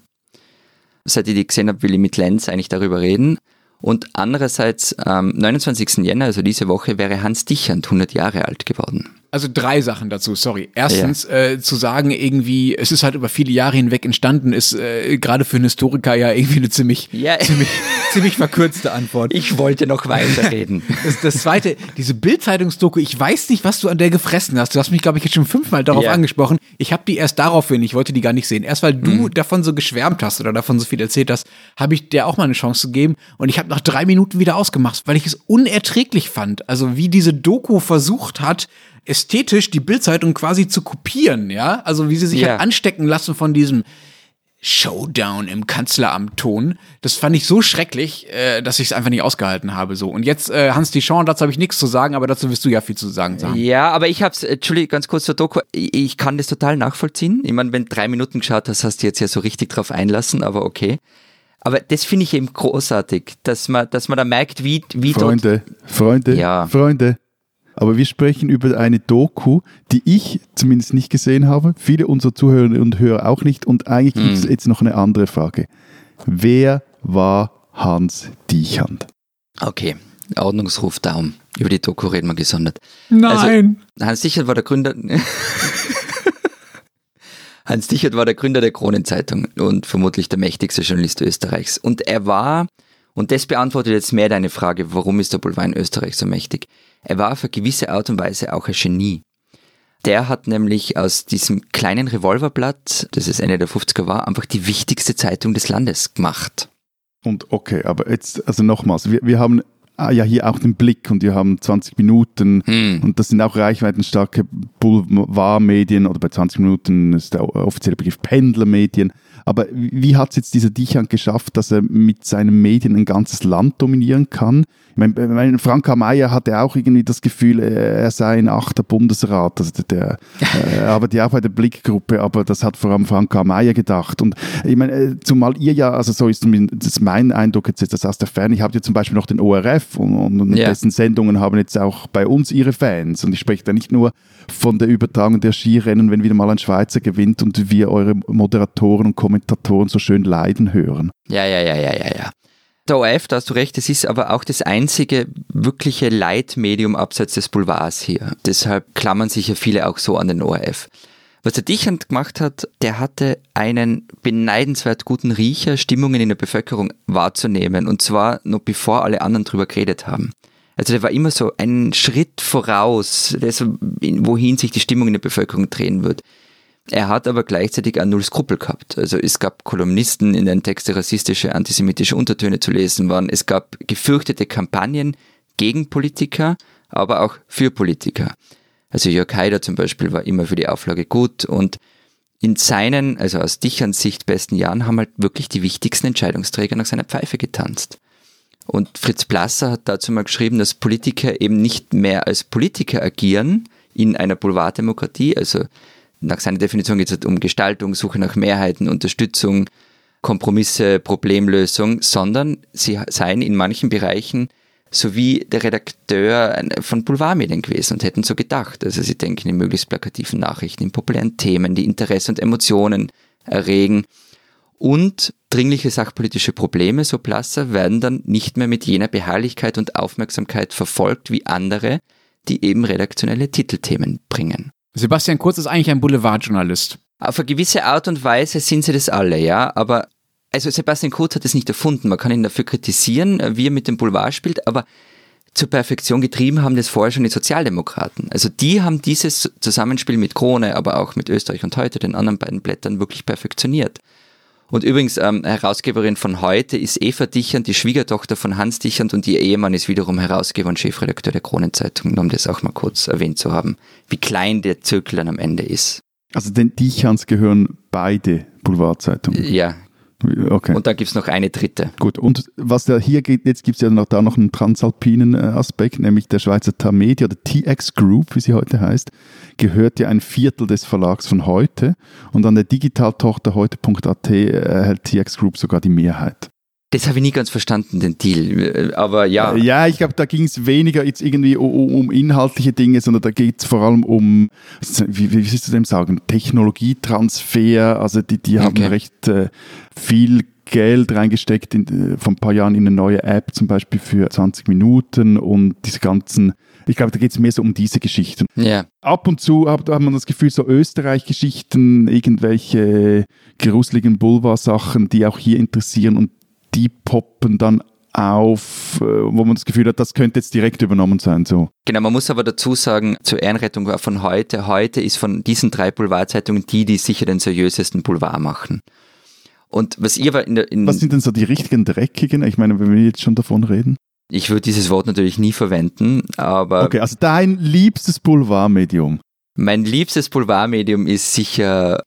Seit ich die gesehen habe, will ich mit Lenz eigentlich darüber reden. Und andererseits, am 29. Jänner, also diese Woche, wäre Hans Dichand 100 Jahre alt geworden. Also drei Sachen dazu, sorry. Erstens, ja. äh, zu sagen, irgendwie, es ist halt über viele Jahre hinweg entstanden, ist äh, gerade für einen Historiker ja irgendwie eine ziemlich, ja. ziemlich, ziemlich verkürzte Antwort. Ich wollte noch weiterreden. das, das zweite, diese Bildzeitungsdoku, ich weiß nicht, was du an der gefressen hast. Du hast mich, glaube ich, jetzt schon fünfmal darauf ja. angesprochen. Ich habe die erst daraufhin, ich wollte die gar nicht sehen. Erst weil du mhm. davon so geschwärmt hast oder davon so viel erzählt hast, habe ich dir auch mal eine Chance gegeben. Und ich habe nach drei Minuten wieder ausgemacht, weil ich es unerträglich fand. Also wie diese Doku versucht hat, ästhetisch die Bildzeitung quasi zu kopieren, ja? Also wie sie sich ja. halt anstecken lassen von diesem Showdown im Kanzleramt-Ton. Das fand ich so schrecklich, äh, dass ich es einfach nicht ausgehalten habe. So. Und jetzt, äh, Hans Dichon, dazu habe ich nichts zu sagen, aber dazu wirst du ja viel zu sagen. sagen. Ja, aber ich habe es, Entschuldigung, ganz kurz zur Doku, ich kann das total nachvollziehen. Ich meine, wenn du drei Minuten geschaut hast, hast du jetzt ja so richtig drauf einlassen, aber okay. Aber das finde ich eben großartig, dass man, dass man da merkt, wie, wie Freunde, Freunde, ja. Freunde, aber wir sprechen über eine Doku, die ich zumindest nicht gesehen habe, viele unserer Zuhörerinnen und Hörer auch nicht. Und eigentlich gibt es hm. jetzt noch eine andere Frage. Wer war Hans Diechand? Okay, Ordnungsruf Daumen. Über die Doku reden wir gesondert. Nein! Also, Hans Diechand war der Gründer. Hans Dichert war der Gründer der Kronenzeitung und vermutlich der mächtigste Journalist Österreichs. Und er war, und das beantwortet jetzt mehr deine Frage, warum ist der Boulevard in Österreich so mächtig? Er war auf eine gewisse Art und Weise auch ein Genie. Der hat nämlich aus diesem kleinen Revolverblatt, das es Ende der 50er war, einfach die wichtigste Zeitung des Landes gemacht. Und okay, aber jetzt, also nochmals, wir, wir haben ah, ja hier auch den Blick und wir haben 20 Minuten hm. und das sind auch reichweitenstarke Boulevardmedien oder bei 20 Minuten ist der offizielle Begriff Pendlermedien. Aber wie hat es jetzt dieser Dichand geschafft, dass er mit seinen Medien ein ganzes Land dominieren kann? Ich meine, ich meine Frank Mayer hatte auch irgendwie das Gefühl, er sei ein achter Bundesrat. Also der, äh, aber die auch bei der Blickgruppe, aber das hat vor allem Frank Mayer gedacht. Und ich meine, äh, zumal ihr ja, also so ist das mein Eindruck jetzt, das aus der Ferne, ich habe ja zum Beispiel noch den ORF und, und yeah. dessen Sendungen haben jetzt auch bei uns ihre Fans. Und ich spreche da nicht nur von der Übertragung der Skirennen, wenn wieder mal ein Schweizer gewinnt und wir eure Moderatoren und Kommentatoren so schön leiden hören. Ja, ja, ja, ja, ja, ja. Der ORF, da hast du recht, es ist aber auch das einzige wirkliche Leitmedium abseits des Boulevards hier. Deshalb klammern sich ja viele auch so an den ORF. Was der Dichand gemacht hat, der hatte einen beneidenswert guten Riecher, Stimmungen in der Bevölkerung wahrzunehmen. Und zwar noch bevor alle anderen drüber geredet haben. Also der war immer so einen Schritt voraus, wohin sich die Stimmung in der Bevölkerung drehen wird. Er hat aber gleichzeitig auch null Skrupel gehabt. Also es gab Kolumnisten, in denen Texte rassistische, antisemitische Untertöne zu lesen waren. Es gab gefürchtete Kampagnen gegen Politiker, aber auch für Politiker. Also Jörg Haider zum Beispiel war immer für die Auflage gut und in seinen, also aus Dicherns Sicht besten Jahren haben halt wirklich die wichtigsten Entscheidungsträger nach seiner Pfeife getanzt. Und Fritz Plasser hat dazu mal geschrieben, dass Politiker eben nicht mehr als Politiker agieren in einer Boulevarddemokratie. Also nach seiner Definition geht es halt um Gestaltung, Suche nach Mehrheiten, Unterstützung, Kompromisse, Problemlösung, sondern sie seien in manchen Bereichen so wie der Redakteur von Boulevardmedien gewesen und hätten so gedacht. Also sie denken in möglichst plakativen Nachrichten, in populären Themen, die Interesse und Emotionen erregen. Und dringliche sachpolitische Probleme, so Plasser, werden dann nicht mehr mit jener Beharrlichkeit und Aufmerksamkeit verfolgt wie andere, die eben redaktionelle Titelthemen bringen. Sebastian Kurz ist eigentlich ein Boulevardjournalist. Auf eine gewisse Art und Weise sind sie das alle, ja, aber also Sebastian Kurz hat es nicht erfunden. Man kann ihn dafür kritisieren, wie er mit dem Boulevard spielt, aber zur Perfektion getrieben haben das vorher schon die Sozialdemokraten. Also die haben dieses Zusammenspiel mit Krone, aber auch mit Österreich und heute, den anderen beiden Blättern, wirklich perfektioniert. Und übrigens, ähm, Herausgeberin von heute ist Eva Dichand, die Schwiegertochter von Hans Dichand und ihr Ehemann ist wiederum Herausgeber und Chefredakteur der Kronenzeitung, um das auch mal kurz erwähnt zu haben, wie klein der Zirkel dann am Ende ist. Also den Dichans gehören beide Boulevardzeitungen? Ja, Okay. Und dann gibt es noch eine dritte. Gut, und was da hier geht, jetzt gibt es ja noch da noch einen transalpinen äh, Aspekt, nämlich der Schweizer Tamedia, der TX Group, wie sie heute heißt, gehört ja ein Viertel des Verlags von heute und an der Digitaltochter heute.at erhält TX Group sogar die Mehrheit. Das habe ich nie ganz verstanden, den Deal. Aber ja. Äh, ja, ich glaube, da ging es weniger jetzt irgendwie um, um, inhaltliche Dinge, sondern da geht es vor allem um, wie, wie willst du dem sagen, Technologietransfer. Also die, die haben okay. recht äh, viel Geld reingesteckt in, äh, vor ein paar Jahren in eine neue App, zum Beispiel für 20 Minuten und diese ganzen ich glaube, da geht es mehr so um diese Geschichten. Yeah. Ab und zu hat, hat man das Gefühl, so Österreich-Geschichten, irgendwelche gruseligen Boulevard-Sachen, die auch hier interessieren und die poppen dann auf, äh, wo man das Gefühl hat, das könnte jetzt direkt übernommen sein. So. Genau, man muss aber dazu sagen, zur Ehrenrettung von heute, heute ist von diesen drei Boulevardzeitungen die, die sicher den seriösesten Boulevard machen. Und was ihr in der. In was sind denn so die richtigen Dreckigen? Ich meine, wenn wir jetzt schon davon reden. Ich würde dieses Wort natürlich nie verwenden, aber. Okay, also dein liebstes Boulevardmedium. Mein liebstes Boulevardmedium ist sicher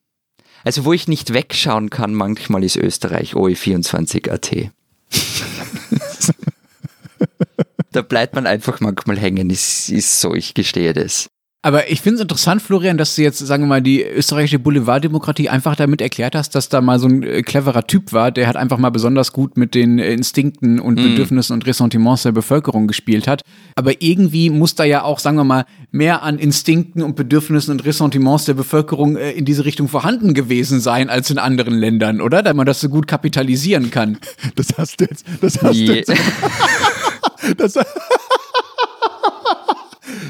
also wo ich nicht wegschauen kann, manchmal ist Österreich OE24.at. da bleibt man einfach manchmal hängen, ist, ist so, ich gestehe das. Aber ich finde es interessant, Florian, dass du jetzt, sagen wir mal, die österreichische Boulevarddemokratie einfach damit erklärt hast, dass da mal so ein äh, cleverer Typ war, der hat einfach mal besonders gut mit den äh, Instinkten und mhm. Bedürfnissen und Ressentiments der Bevölkerung gespielt hat. Aber irgendwie muss da ja auch, sagen wir mal, mehr an Instinkten und Bedürfnissen und Ressentiments der Bevölkerung äh, in diese Richtung vorhanden gewesen sein als in anderen Ländern, oder? Da man das so gut kapitalisieren kann. Das hast du jetzt, das hast yeah. du jetzt. das,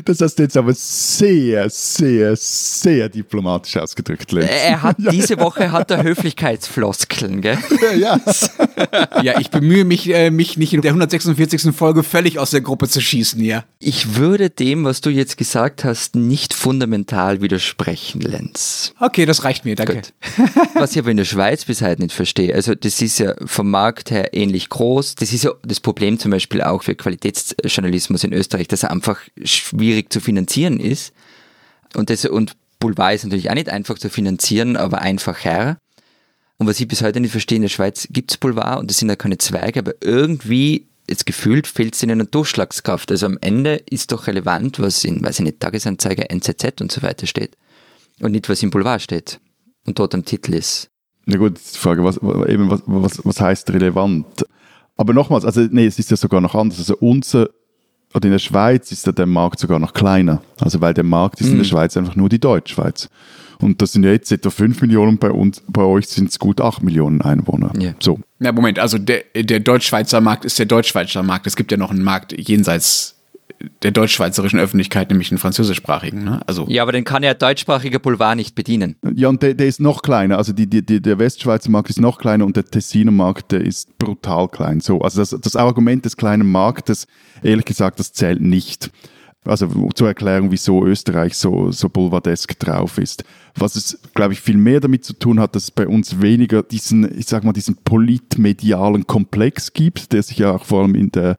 das hast du jetzt aber sehr, sehr, sehr diplomatisch ausgedrückt, Lenz. Er hat diese Woche hat er Höflichkeitsfloskeln, gell? Ja, ja. ja ich bemühe mich, äh, mich nicht in der 146. Folge völlig aus der Gruppe zu schießen, ja. Ich würde dem, was du jetzt gesagt hast, nicht fundamental widersprechen, Lenz. Okay, das reicht mir, danke. Gut. Was ich aber in der Schweiz bis heute nicht verstehe, also das ist ja vom Markt her ähnlich groß. Das ist ja das Problem zum Beispiel auch für Qualitätsjournalismus in Österreich, dass er einfach schwierig schwierig zu finanzieren ist. Und, das, und Boulevard ist natürlich auch nicht einfach zu finanzieren, aber einfacher. Und was ich bis heute nicht verstehe, in der Schweiz gibt es Boulevard und es sind ja keine Zweige, aber irgendwie, jetzt gefühlt, fehlt es ihnen an Durchschlagskraft. Also am Ende ist doch relevant, was in, weiß ich nicht, Tagesanzeiger, NZZ und so weiter steht. Und nicht, was im Boulevard steht und dort am Titel ist. Na gut, die Frage, was, eben, was, was, was heißt relevant? Aber nochmals, also nee, es ist ja sogar noch anders. Also unser, oder in der Schweiz ist der Markt sogar noch kleiner. Also weil der Markt ist mm. in der mhm. Schweiz einfach nur die Deutschschweiz. Und das sind ja jetzt etwa 5 Millionen, bei uns, bei euch sind es gut 8 Millionen Einwohner. Yeah. So. Ja, Moment, also der, der Deutschschweizer Markt ist der Deutschschweizer Markt. Es gibt ja noch einen Markt jenseits der deutschschweizerischen Öffentlichkeit, nämlich einen französischsprachigen. Ne? Also ja, aber den kann ja deutschsprachiger Boulevard nicht bedienen. Ja, und der, der ist noch kleiner. Also die, die, die, der Westschweizer Markt ist noch kleiner und der Tessiner Markt, der ist brutal klein. So, also das, das Argument des kleinen Marktes, ehrlich gesagt, das zählt nicht. Also zur Erklärung, wieso Österreich so, so boulevardesk drauf ist. Was es, glaube ich, viel mehr damit zu tun hat, dass es bei uns weniger diesen, ich sag mal, diesen politmedialen Komplex gibt, der sich ja auch vor allem in der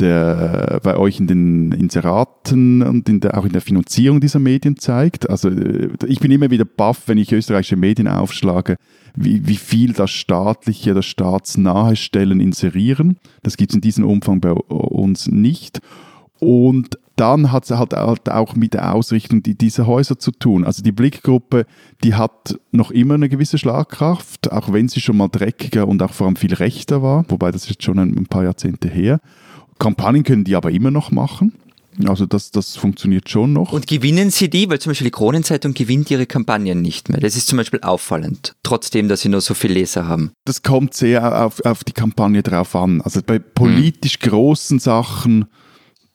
der bei euch in den Inseraten und in der, auch in der Finanzierung dieser Medien zeigt. Also äh, ich bin immer wieder baff, wenn ich österreichische Medien aufschlage, wie, wie viel das staatliche, das staatsnahe Stellen inserieren. Das gibt es in diesem Umfang bei uns nicht. Und dann hat es halt auch mit der Ausrichtung dieser Häuser zu tun. Also die Blickgruppe, die hat noch immer eine gewisse Schlagkraft, auch wenn sie schon mal dreckiger und auch vor allem viel rechter war, wobei das jetzt schon ein paar Jahrzehnte her. Kampagnen können die aber immer noch machen. Also das, das funktioniert schon noch. Und gewinnen sie die? Weil zum Beispiel die Kronenzeitung gewinnt ihre Kampagnen nicht mehr. Das ist zum Beispiel auffallend, trotzdem, dass sie nur so viele Leser haben. Das kommt sehr auf, auf die Kampagne drauf an. Also bei politisch hm. großen Sachen,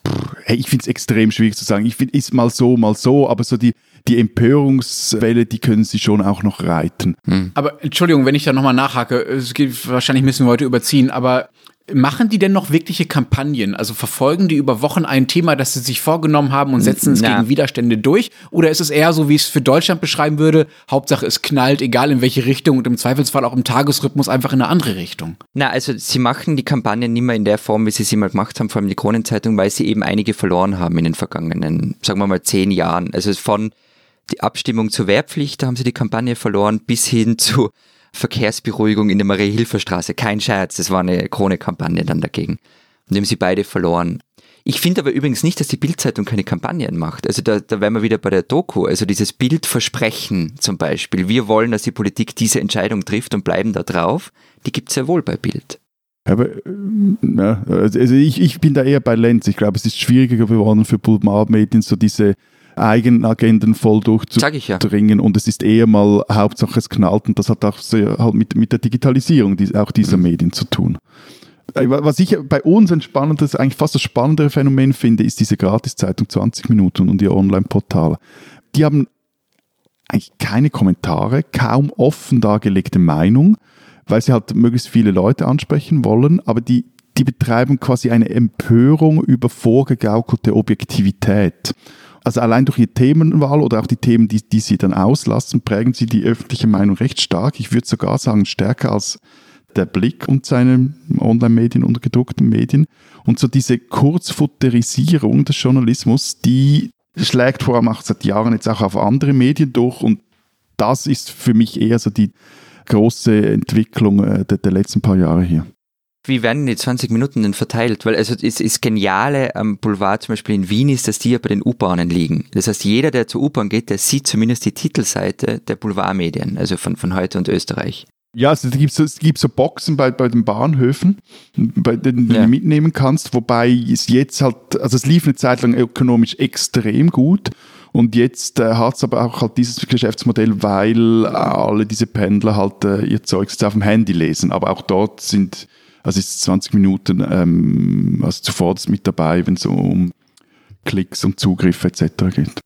pff, hey, ich finde es extrem schwierig zu sagen. Ich finde, ist mal so, mal so, aber so die, die Empörungswelle, die können sie schon auch noch reiten. Hm. Aber Entschuldigung, wenn ich da nochmal nachhake, es geht, wahrscheinlich müssen wir heute überziehen, aber Machen die denn noch wirkliche Kampagnen? Also verfolgen die über Wochen ein Thema, das sie sich vorgenommen haben und setzen es Na. gegen Widerstände durch? Oder ist es eher so, wie ich es für Deutschland beschreiben würde, Hauptsache es knallt, egal in welche Richtung und im Zweifelsfall auch im Tagesrhythmus einfach in eine andere Richtung? Na, also sie machen die Kampagnen nicht mehr in der Form, wie sie sie mal gemacht haben, vor allem die Kronenzeitung, weil sie eben einige verloren haben in den vergangenen, sagen wir mal, zehn Jahren. Also von die Abstimmung zur Wehrpflicht, da haben sie die Kampagne verloren, bis hin zu Verkehrsberuhigung in der Marie-Hilfer-Straße. Kein Scherz, das war eine Krone-Kampagne dann dagegen. Und haben sie beide verloren. Ich finde aber übrigens nicht, dass die Bildzeitung keine Kampagnen macht. Also da, da wären wir wieder bei der Doku. Also dieses Bildversprechen zum Beispiel. Wir wollen, dass die Politik diese Entscheidung trifft und bleiben da drauf. Die gibt es ja wohl bei Bild. Aber äh, ja, also ich, ich bin da eher bei Lenz. Ich glaube, es ist schwieriger geworden für Boulevardmedien, so diese eigenen Agenden voll durchzudringen. Ja. Und es ist eher mal Hauptsache es knallt und das hat auch sehr, halt mit, mit der Digitalisierung die, auch dieser mhm. Medien zu tun. Äh, was ich bei uns ein spannendes, eigentlich fast das spannendere Phänomen finde, ist diese Gratiszeitung 20 Minuten und ihr Online-Portal. Die haben eigentlich keine Kommentare, kaum offen dargelegte Meinung, weil sie halt möglichst viele Leute ansprechen wollen, aber die, die betreiben quasi eine Empörung über vorgegaukelte Objektivität also allein durch ihre Themenwahl oder auch die Themen, die, die sie dann auslassen, prägen sie die öffentliche Meinung recht stark. Ich würde sogar sagen, stärker als der Blick und seine Online-Medien und gedruckten Medien. Und so diese Kurzfutterisierung des Journalismus, die schlägt vor allem auch seit Jahren jetzt auch auf andere Medien durch. Und das ist für mich eher so die große Entwicklung äh, der, der letzten paar Jahre hier wie werden die 20 Minuten denn verteilt? Weil also das, das Geniale am Boulevard zum Beispiel in Wien ist, dass die ja bei den U-Bahnen liegen. Das heißt, jeder, der zur U-Bahn geht, der sieht zumindest die Titelseite der Boulevardmedien, also von, von heute und Österreich. Ja, also es gibt so, es gibt so Boxen bei, bei den Bahnhöfen, bei denen ja. du mitnehmen kannst, wobei es jetzt halt, also es lief eine Zeit lang ökonomisch extrem gut und jetzt äh, hat es aber auch halt dieses Geschäftsmodell, weil alle diese Pendler halt äh, ihr Zeugs auf dem Handy lesen, aber auch dort sind also ist 20 Minuten ähm, also sofort mit dabei, wenn es um Klicks und Zugriffe etc. geht.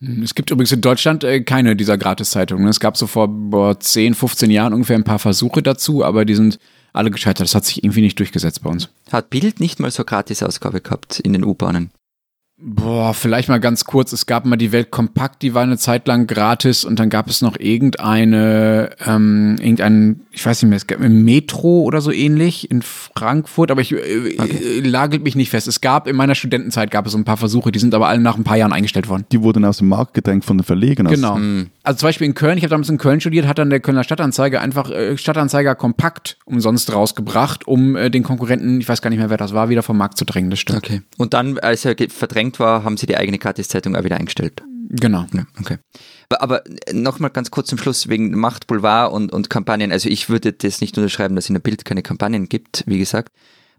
Hm, es gibt übrigens in Deutschland äh, keine dieser Gratiszeitungen. Es gab so vor boah, 10, 15 Jahren ungefähr ein paar Versuche dazu, aber die sind alle gescheitert. Das hat sich irgendwie nicht durchgesetzt bei uns. Hat Bild nicht mal so Gratis-Ausgabe gehabt in den U-Bahnen? Boah, vielleicht mal ganz kurz. Es gab mal die Welt kompakt, die war eine Zeit lang gratis und dann gab es noch irgendeine, ähm, irgendein, ich weiß nicht mehr, es gab ein Metro oder so ähnlich in Frankfurt, aber ich äh, okay. lagelt mich nicht fest. Es gab in meiner Studentenzeit gab es so ein paar Versuche, die sind aber alle nach ein paar Jahren eingestellt worden. Die wurden aus dem Markt gedrängt von den Verlegern. Genau. Mhm. Also zum Beispiel in Köln, ich habe damals in Köln studiert, hat dann der Kölner Stadtanzeiger einfach äh, Stadtanzeiger kompakt umsonst rausgebracht, um äh, den Konkurrenten, ich weiß gar nicht mehr, wer das war, wieder vom Markt zu drängen. Das stimmt. Okay. Und dann, als er verdrängt war, haben sie die eigene Gratis-Zeitung auch wieder eingestellt. Genau. Ja, okay. Aber nochmal ganz kurz zum Schluss wegen Macht, Boulevard und, und Kampagnen. Also ich würde das nicht unterschreiben, dass in der Bild keine Kampagnen gibt, wie gesagt.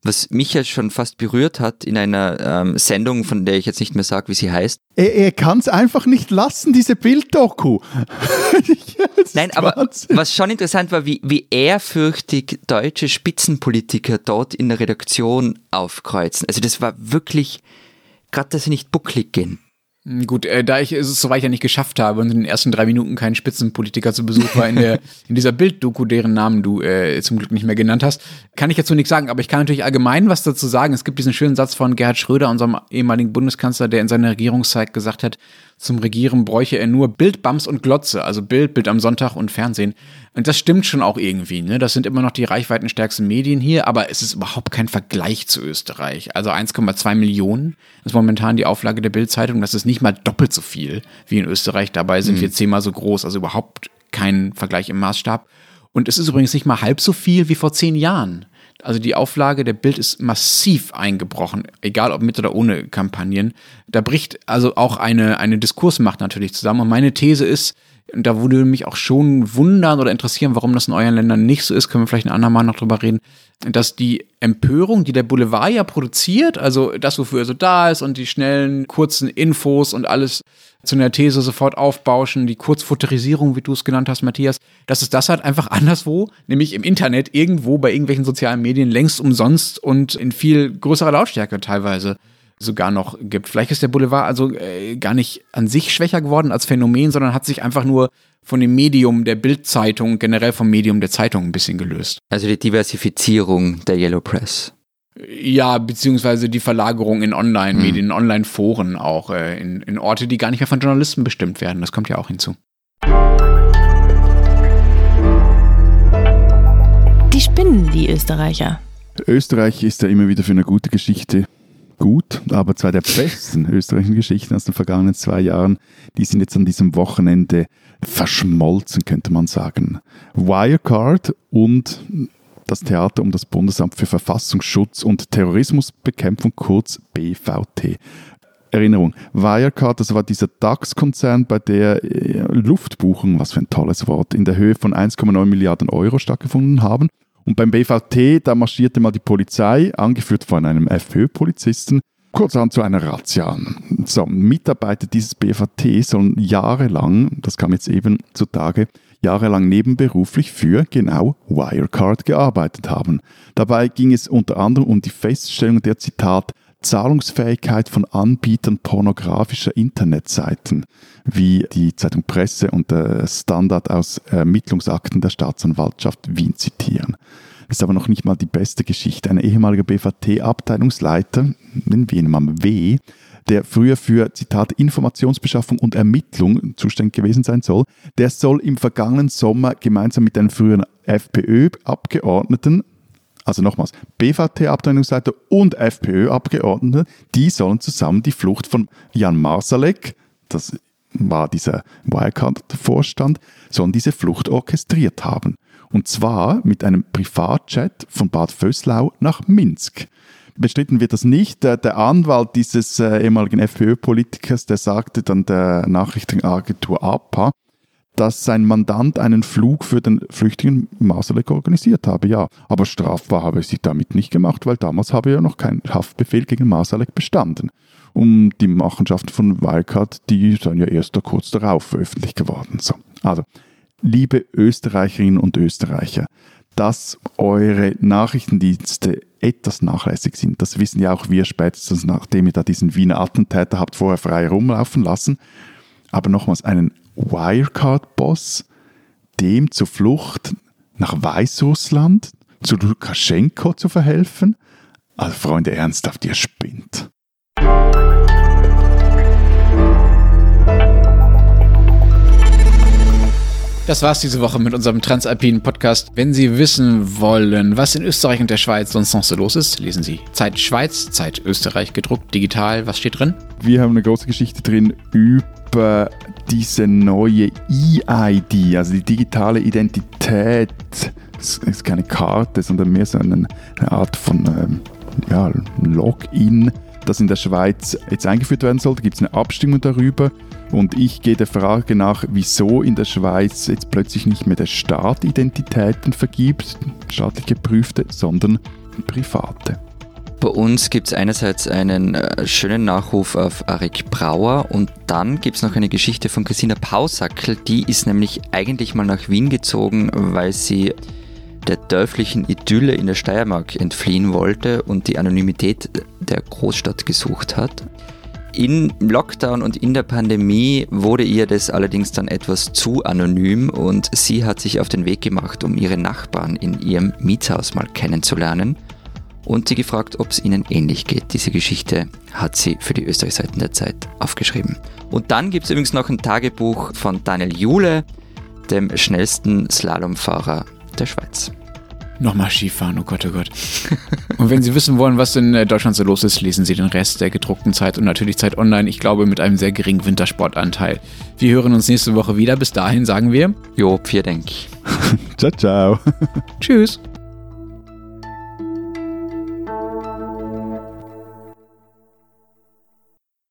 Was mich ja schon fast berührt hat in einer ähm, Sendung, von der ich jetzt nicht mehr sage, wie sie heißt. Er, er kann es einfach nicht lassen, diese Bilddoku. Nein, aber Wahnsinn. was schon interessant war, wie, wie ehrfürchtig deutsche Spitzenpolitiker dort in der Redaktion aufkreuzen. Also das war wirklich, gerade dass sie nicht bucklig gehen. Hm, gut, äh, da ich es soweit ja nicht geschafft habe und in den ersten drei Minuten kein Spitzenpolitiker zu Besuch war in, der, in dieser Bilddoku, deren Namen du äh, zum Glück nicht mehr genannt hast, kann ich dazu nichts sagen. Aber ich kann natürlich allgemein was dazu sagen. Es gibt diesen schönen Satz von Gerhard Schröder, unserem ehemaligen Bundeskanzler, der in seiner Regierungszeit gesagt hat, zum Regieren bräuche er nur Bild, Bams und Glotze, also Bild, Bild am Sonntag und Fernsehen. Und das stimmt schon auch irgendwie. Ne? Das sind immer noch die reichweitenstärksten Medien hier, aber es ist überhaupt kein Vergleich zu Österreich. Also 1,2 Millionen ist momentan die Auflage der Bildzeitung. Das ist nicht mal doppelt so viel wie in Österreich. Dabei sind mhm. wir zehnmal so groß, also überhaupt kein Vergleich im Maßstab. Und es ist übrigens nicht mal halb so viel wie vor zehn Jahren. Also die Auflage der Bild ist massiv eingebrochen, egal ob mit oder ohne Kampagnen. Da bricht also auch eine, eine Diskursmacht natürlich zusammen. Und meine These ist, und da würde mich auch schon wundern oder interessieren, warum das in euren Ländern nicht so ist, können wir vielleicht ein andermal noch drüber reden, dass die Empörung, die der Boulevard ja produziert, also das, wofür er so da ist und die schnellen, kurzen Infos und alles zu einer These sofort aufbauschen, die Kurzfutterisierung, wie du es genannt hast, Matthias, dass es das halt einfach anderswo, nämlich im Internet, irgendwo bei irgendwelchen sozialen Medien längst umsonst und in viel größerer Lautstärke teilweise sogar noch gibt. Vielleicht ist der Boulevard also äh, gar nicht an sich schwächer geworden als Phänomen, sondern hat sich einfach nur von dem Medium der Bildzeitung, generell vom Medium der Zeitung ein bisschen gelöst. Also die Diversifizierung der Yellow Press. Ja, beziehungsweise die Verlagerung in Online-Medien, mhm. in Online-Foren auch, äh, in, in Orte, die gar nicht mehr von Journalisten bestimmt werden. Das kommt ja auch hinzu. Die spinnen, die Österreicher. Österreich ist ja immer wieder für eine gute Geschichte gut, aber zwei der besten österreichischen Geschichten aus den vergangenen zwei Jahren, die sind jetzt an diesem Wochenende verschmolzen, könnte man sagen. Wirecard und das Theater um das Bundesamt für Verfassungsschutz und Terrorismusbekämpfung, kurz BVT. Erinnerung, Wirecard, das war dieser DAX-Konzern, bei der äh, Luftbuchungen, was für ein tolles Wort, in der Höhe von 1,9 Milliarden Euro stattgefunden haben. Und beim BVT, da marschierte mal die Polizei, angeführt von einem FPÖ-Polizisten, kurzerhand zu einer Razzia. So, Mitarbeiter dieses BVT sollen jahrelang, das kam jetzt eben zutage, jahrelang nebenberuflich für genau Wirecard gearbeitet haben. Dabei ging es unter anderem um die Feststellung der Zitat Zahlungsfähigkeit von Anbietern pornografischer Internetseiten, wie die Zeitung Presse und der Standard aus Ermittlungsakten der Staatsanwaltschaft Wien zitieren. Das ist aber noch nicht mal die beste Geschichte. Ein ehemaliger BVT-Abteilungsleiter, nennen wir ihn mal W., der früher für, Zitat, Informationsbeschaffung und Ermittlung zuständig gewesen sein soll, der soll im vergangenen Sommer gemeinsam mit einem früheren FPÖ-Abgeordneten, also nochmals, BVT-Abteilungsleiter und FPÖ-Abgeordnete, die sollen zusammen die Flucht von Jan Marsalek, das war dieser Wirecard-Vorstand, sollen diese Flucht orchestriert haben. Und zwar mit einem Privatjet von Bad Vöslau nach Minsk. Bestritten wird das nicht. Der, Anwalt dieses äh, ehemaligen FPÖ-Politikers, der sagte dann der Nachrichtenagentur APA, dass sein Mandant einen Flug für den Flüchtling Masalek organisiert habe. Ja, aber strafbar habe er sich damit nicht gemacht, weil damals habe ja noch kein Haftbefehl gegen Masalek bestanden. Um die Machenschaften von Wirecard, die sind ja erst kurz darauf veröffentlicht geworden. So. Also, liebe Österreicherinnen und Österreicher, dass eure Nachrichtendienste etwas nachlässig sind. Das wissen ja auch wir spätestens, nachdem ihr da diesen Wiener Attentäter habt vorher frei rumlaufen lassen. Aber nochmals einen Wirecard-Boss, dem zur Flucht nach Weißrussland, zu Lukaschenko zu verhelfen? Also Freunde, ernsthaft, ihr spinnt. Das war's diese Woche mit unserem Transalpinen Podcast. Wenn Sie wissen wollen, was in Österreich und der Schweiz sonst noch so los ist, lesen Sie Zeit Schweiz, Zeit Österreich gedruckt, digital. Was steht drin? Wir haben eine große Geschichte drin über diese neue E-ID, also die digitale Identität. Es ist keine Karte, sondern mehr so eine, Art von ähm, ja, Login, das in der Schweiz jetzt eingeführt werden sollte. Gibt es eine Abstimmung darüber? Und ich gehe der Frage nach, wieso in der Schweiz jetzt plötzlich nicht mehr der Staat Identitäten vergibt, staatlich geprüfte, sondern private. Bei uns gibt es einerseits einen äh, schönen Nachruf auf Arik Brauer und dann gibt es noch eine Geschichte von Christina Pausackel. Die ist nämlich eigentlich mal nach Wien gezogen, weil sie der dörflichen Idylle in der Steiermark entfliehen wollte und die Anonymität der Großstadt gesucht hat. Im Lockdown und in der Pandemie wurde ihr das allerdings dann etwas zu anonym und sie hat sich auf den Weg gemacht, um ihre Nachbarn in ihrem Mietshaus mal kennenzulernen und sie gefragt, ob es ihnen ähnlich geht. Diese Geschichte hat sie für die Österreichseiten der Zeit aufgeschrieben. Und dann gibt es übrigens noch ein Tagebuch von Daniel Jule, dem schnellsten Slalomfahrer der Schweiz. Nochmal Skifahren, oh Gott, oh Gott. und wenn Sie wissen wollen, was in äh, Deutschland so los ist, lesen Sie den Rest der gedruckten Zeit und natürlich Zeit online, ich glaube mit einem sehr geringen Wintersportanteil. Wir hören uns nächste Woche wieder. Bis dahin sagen wir Jo, vielen Dank. ciao, ciao. Tschüss.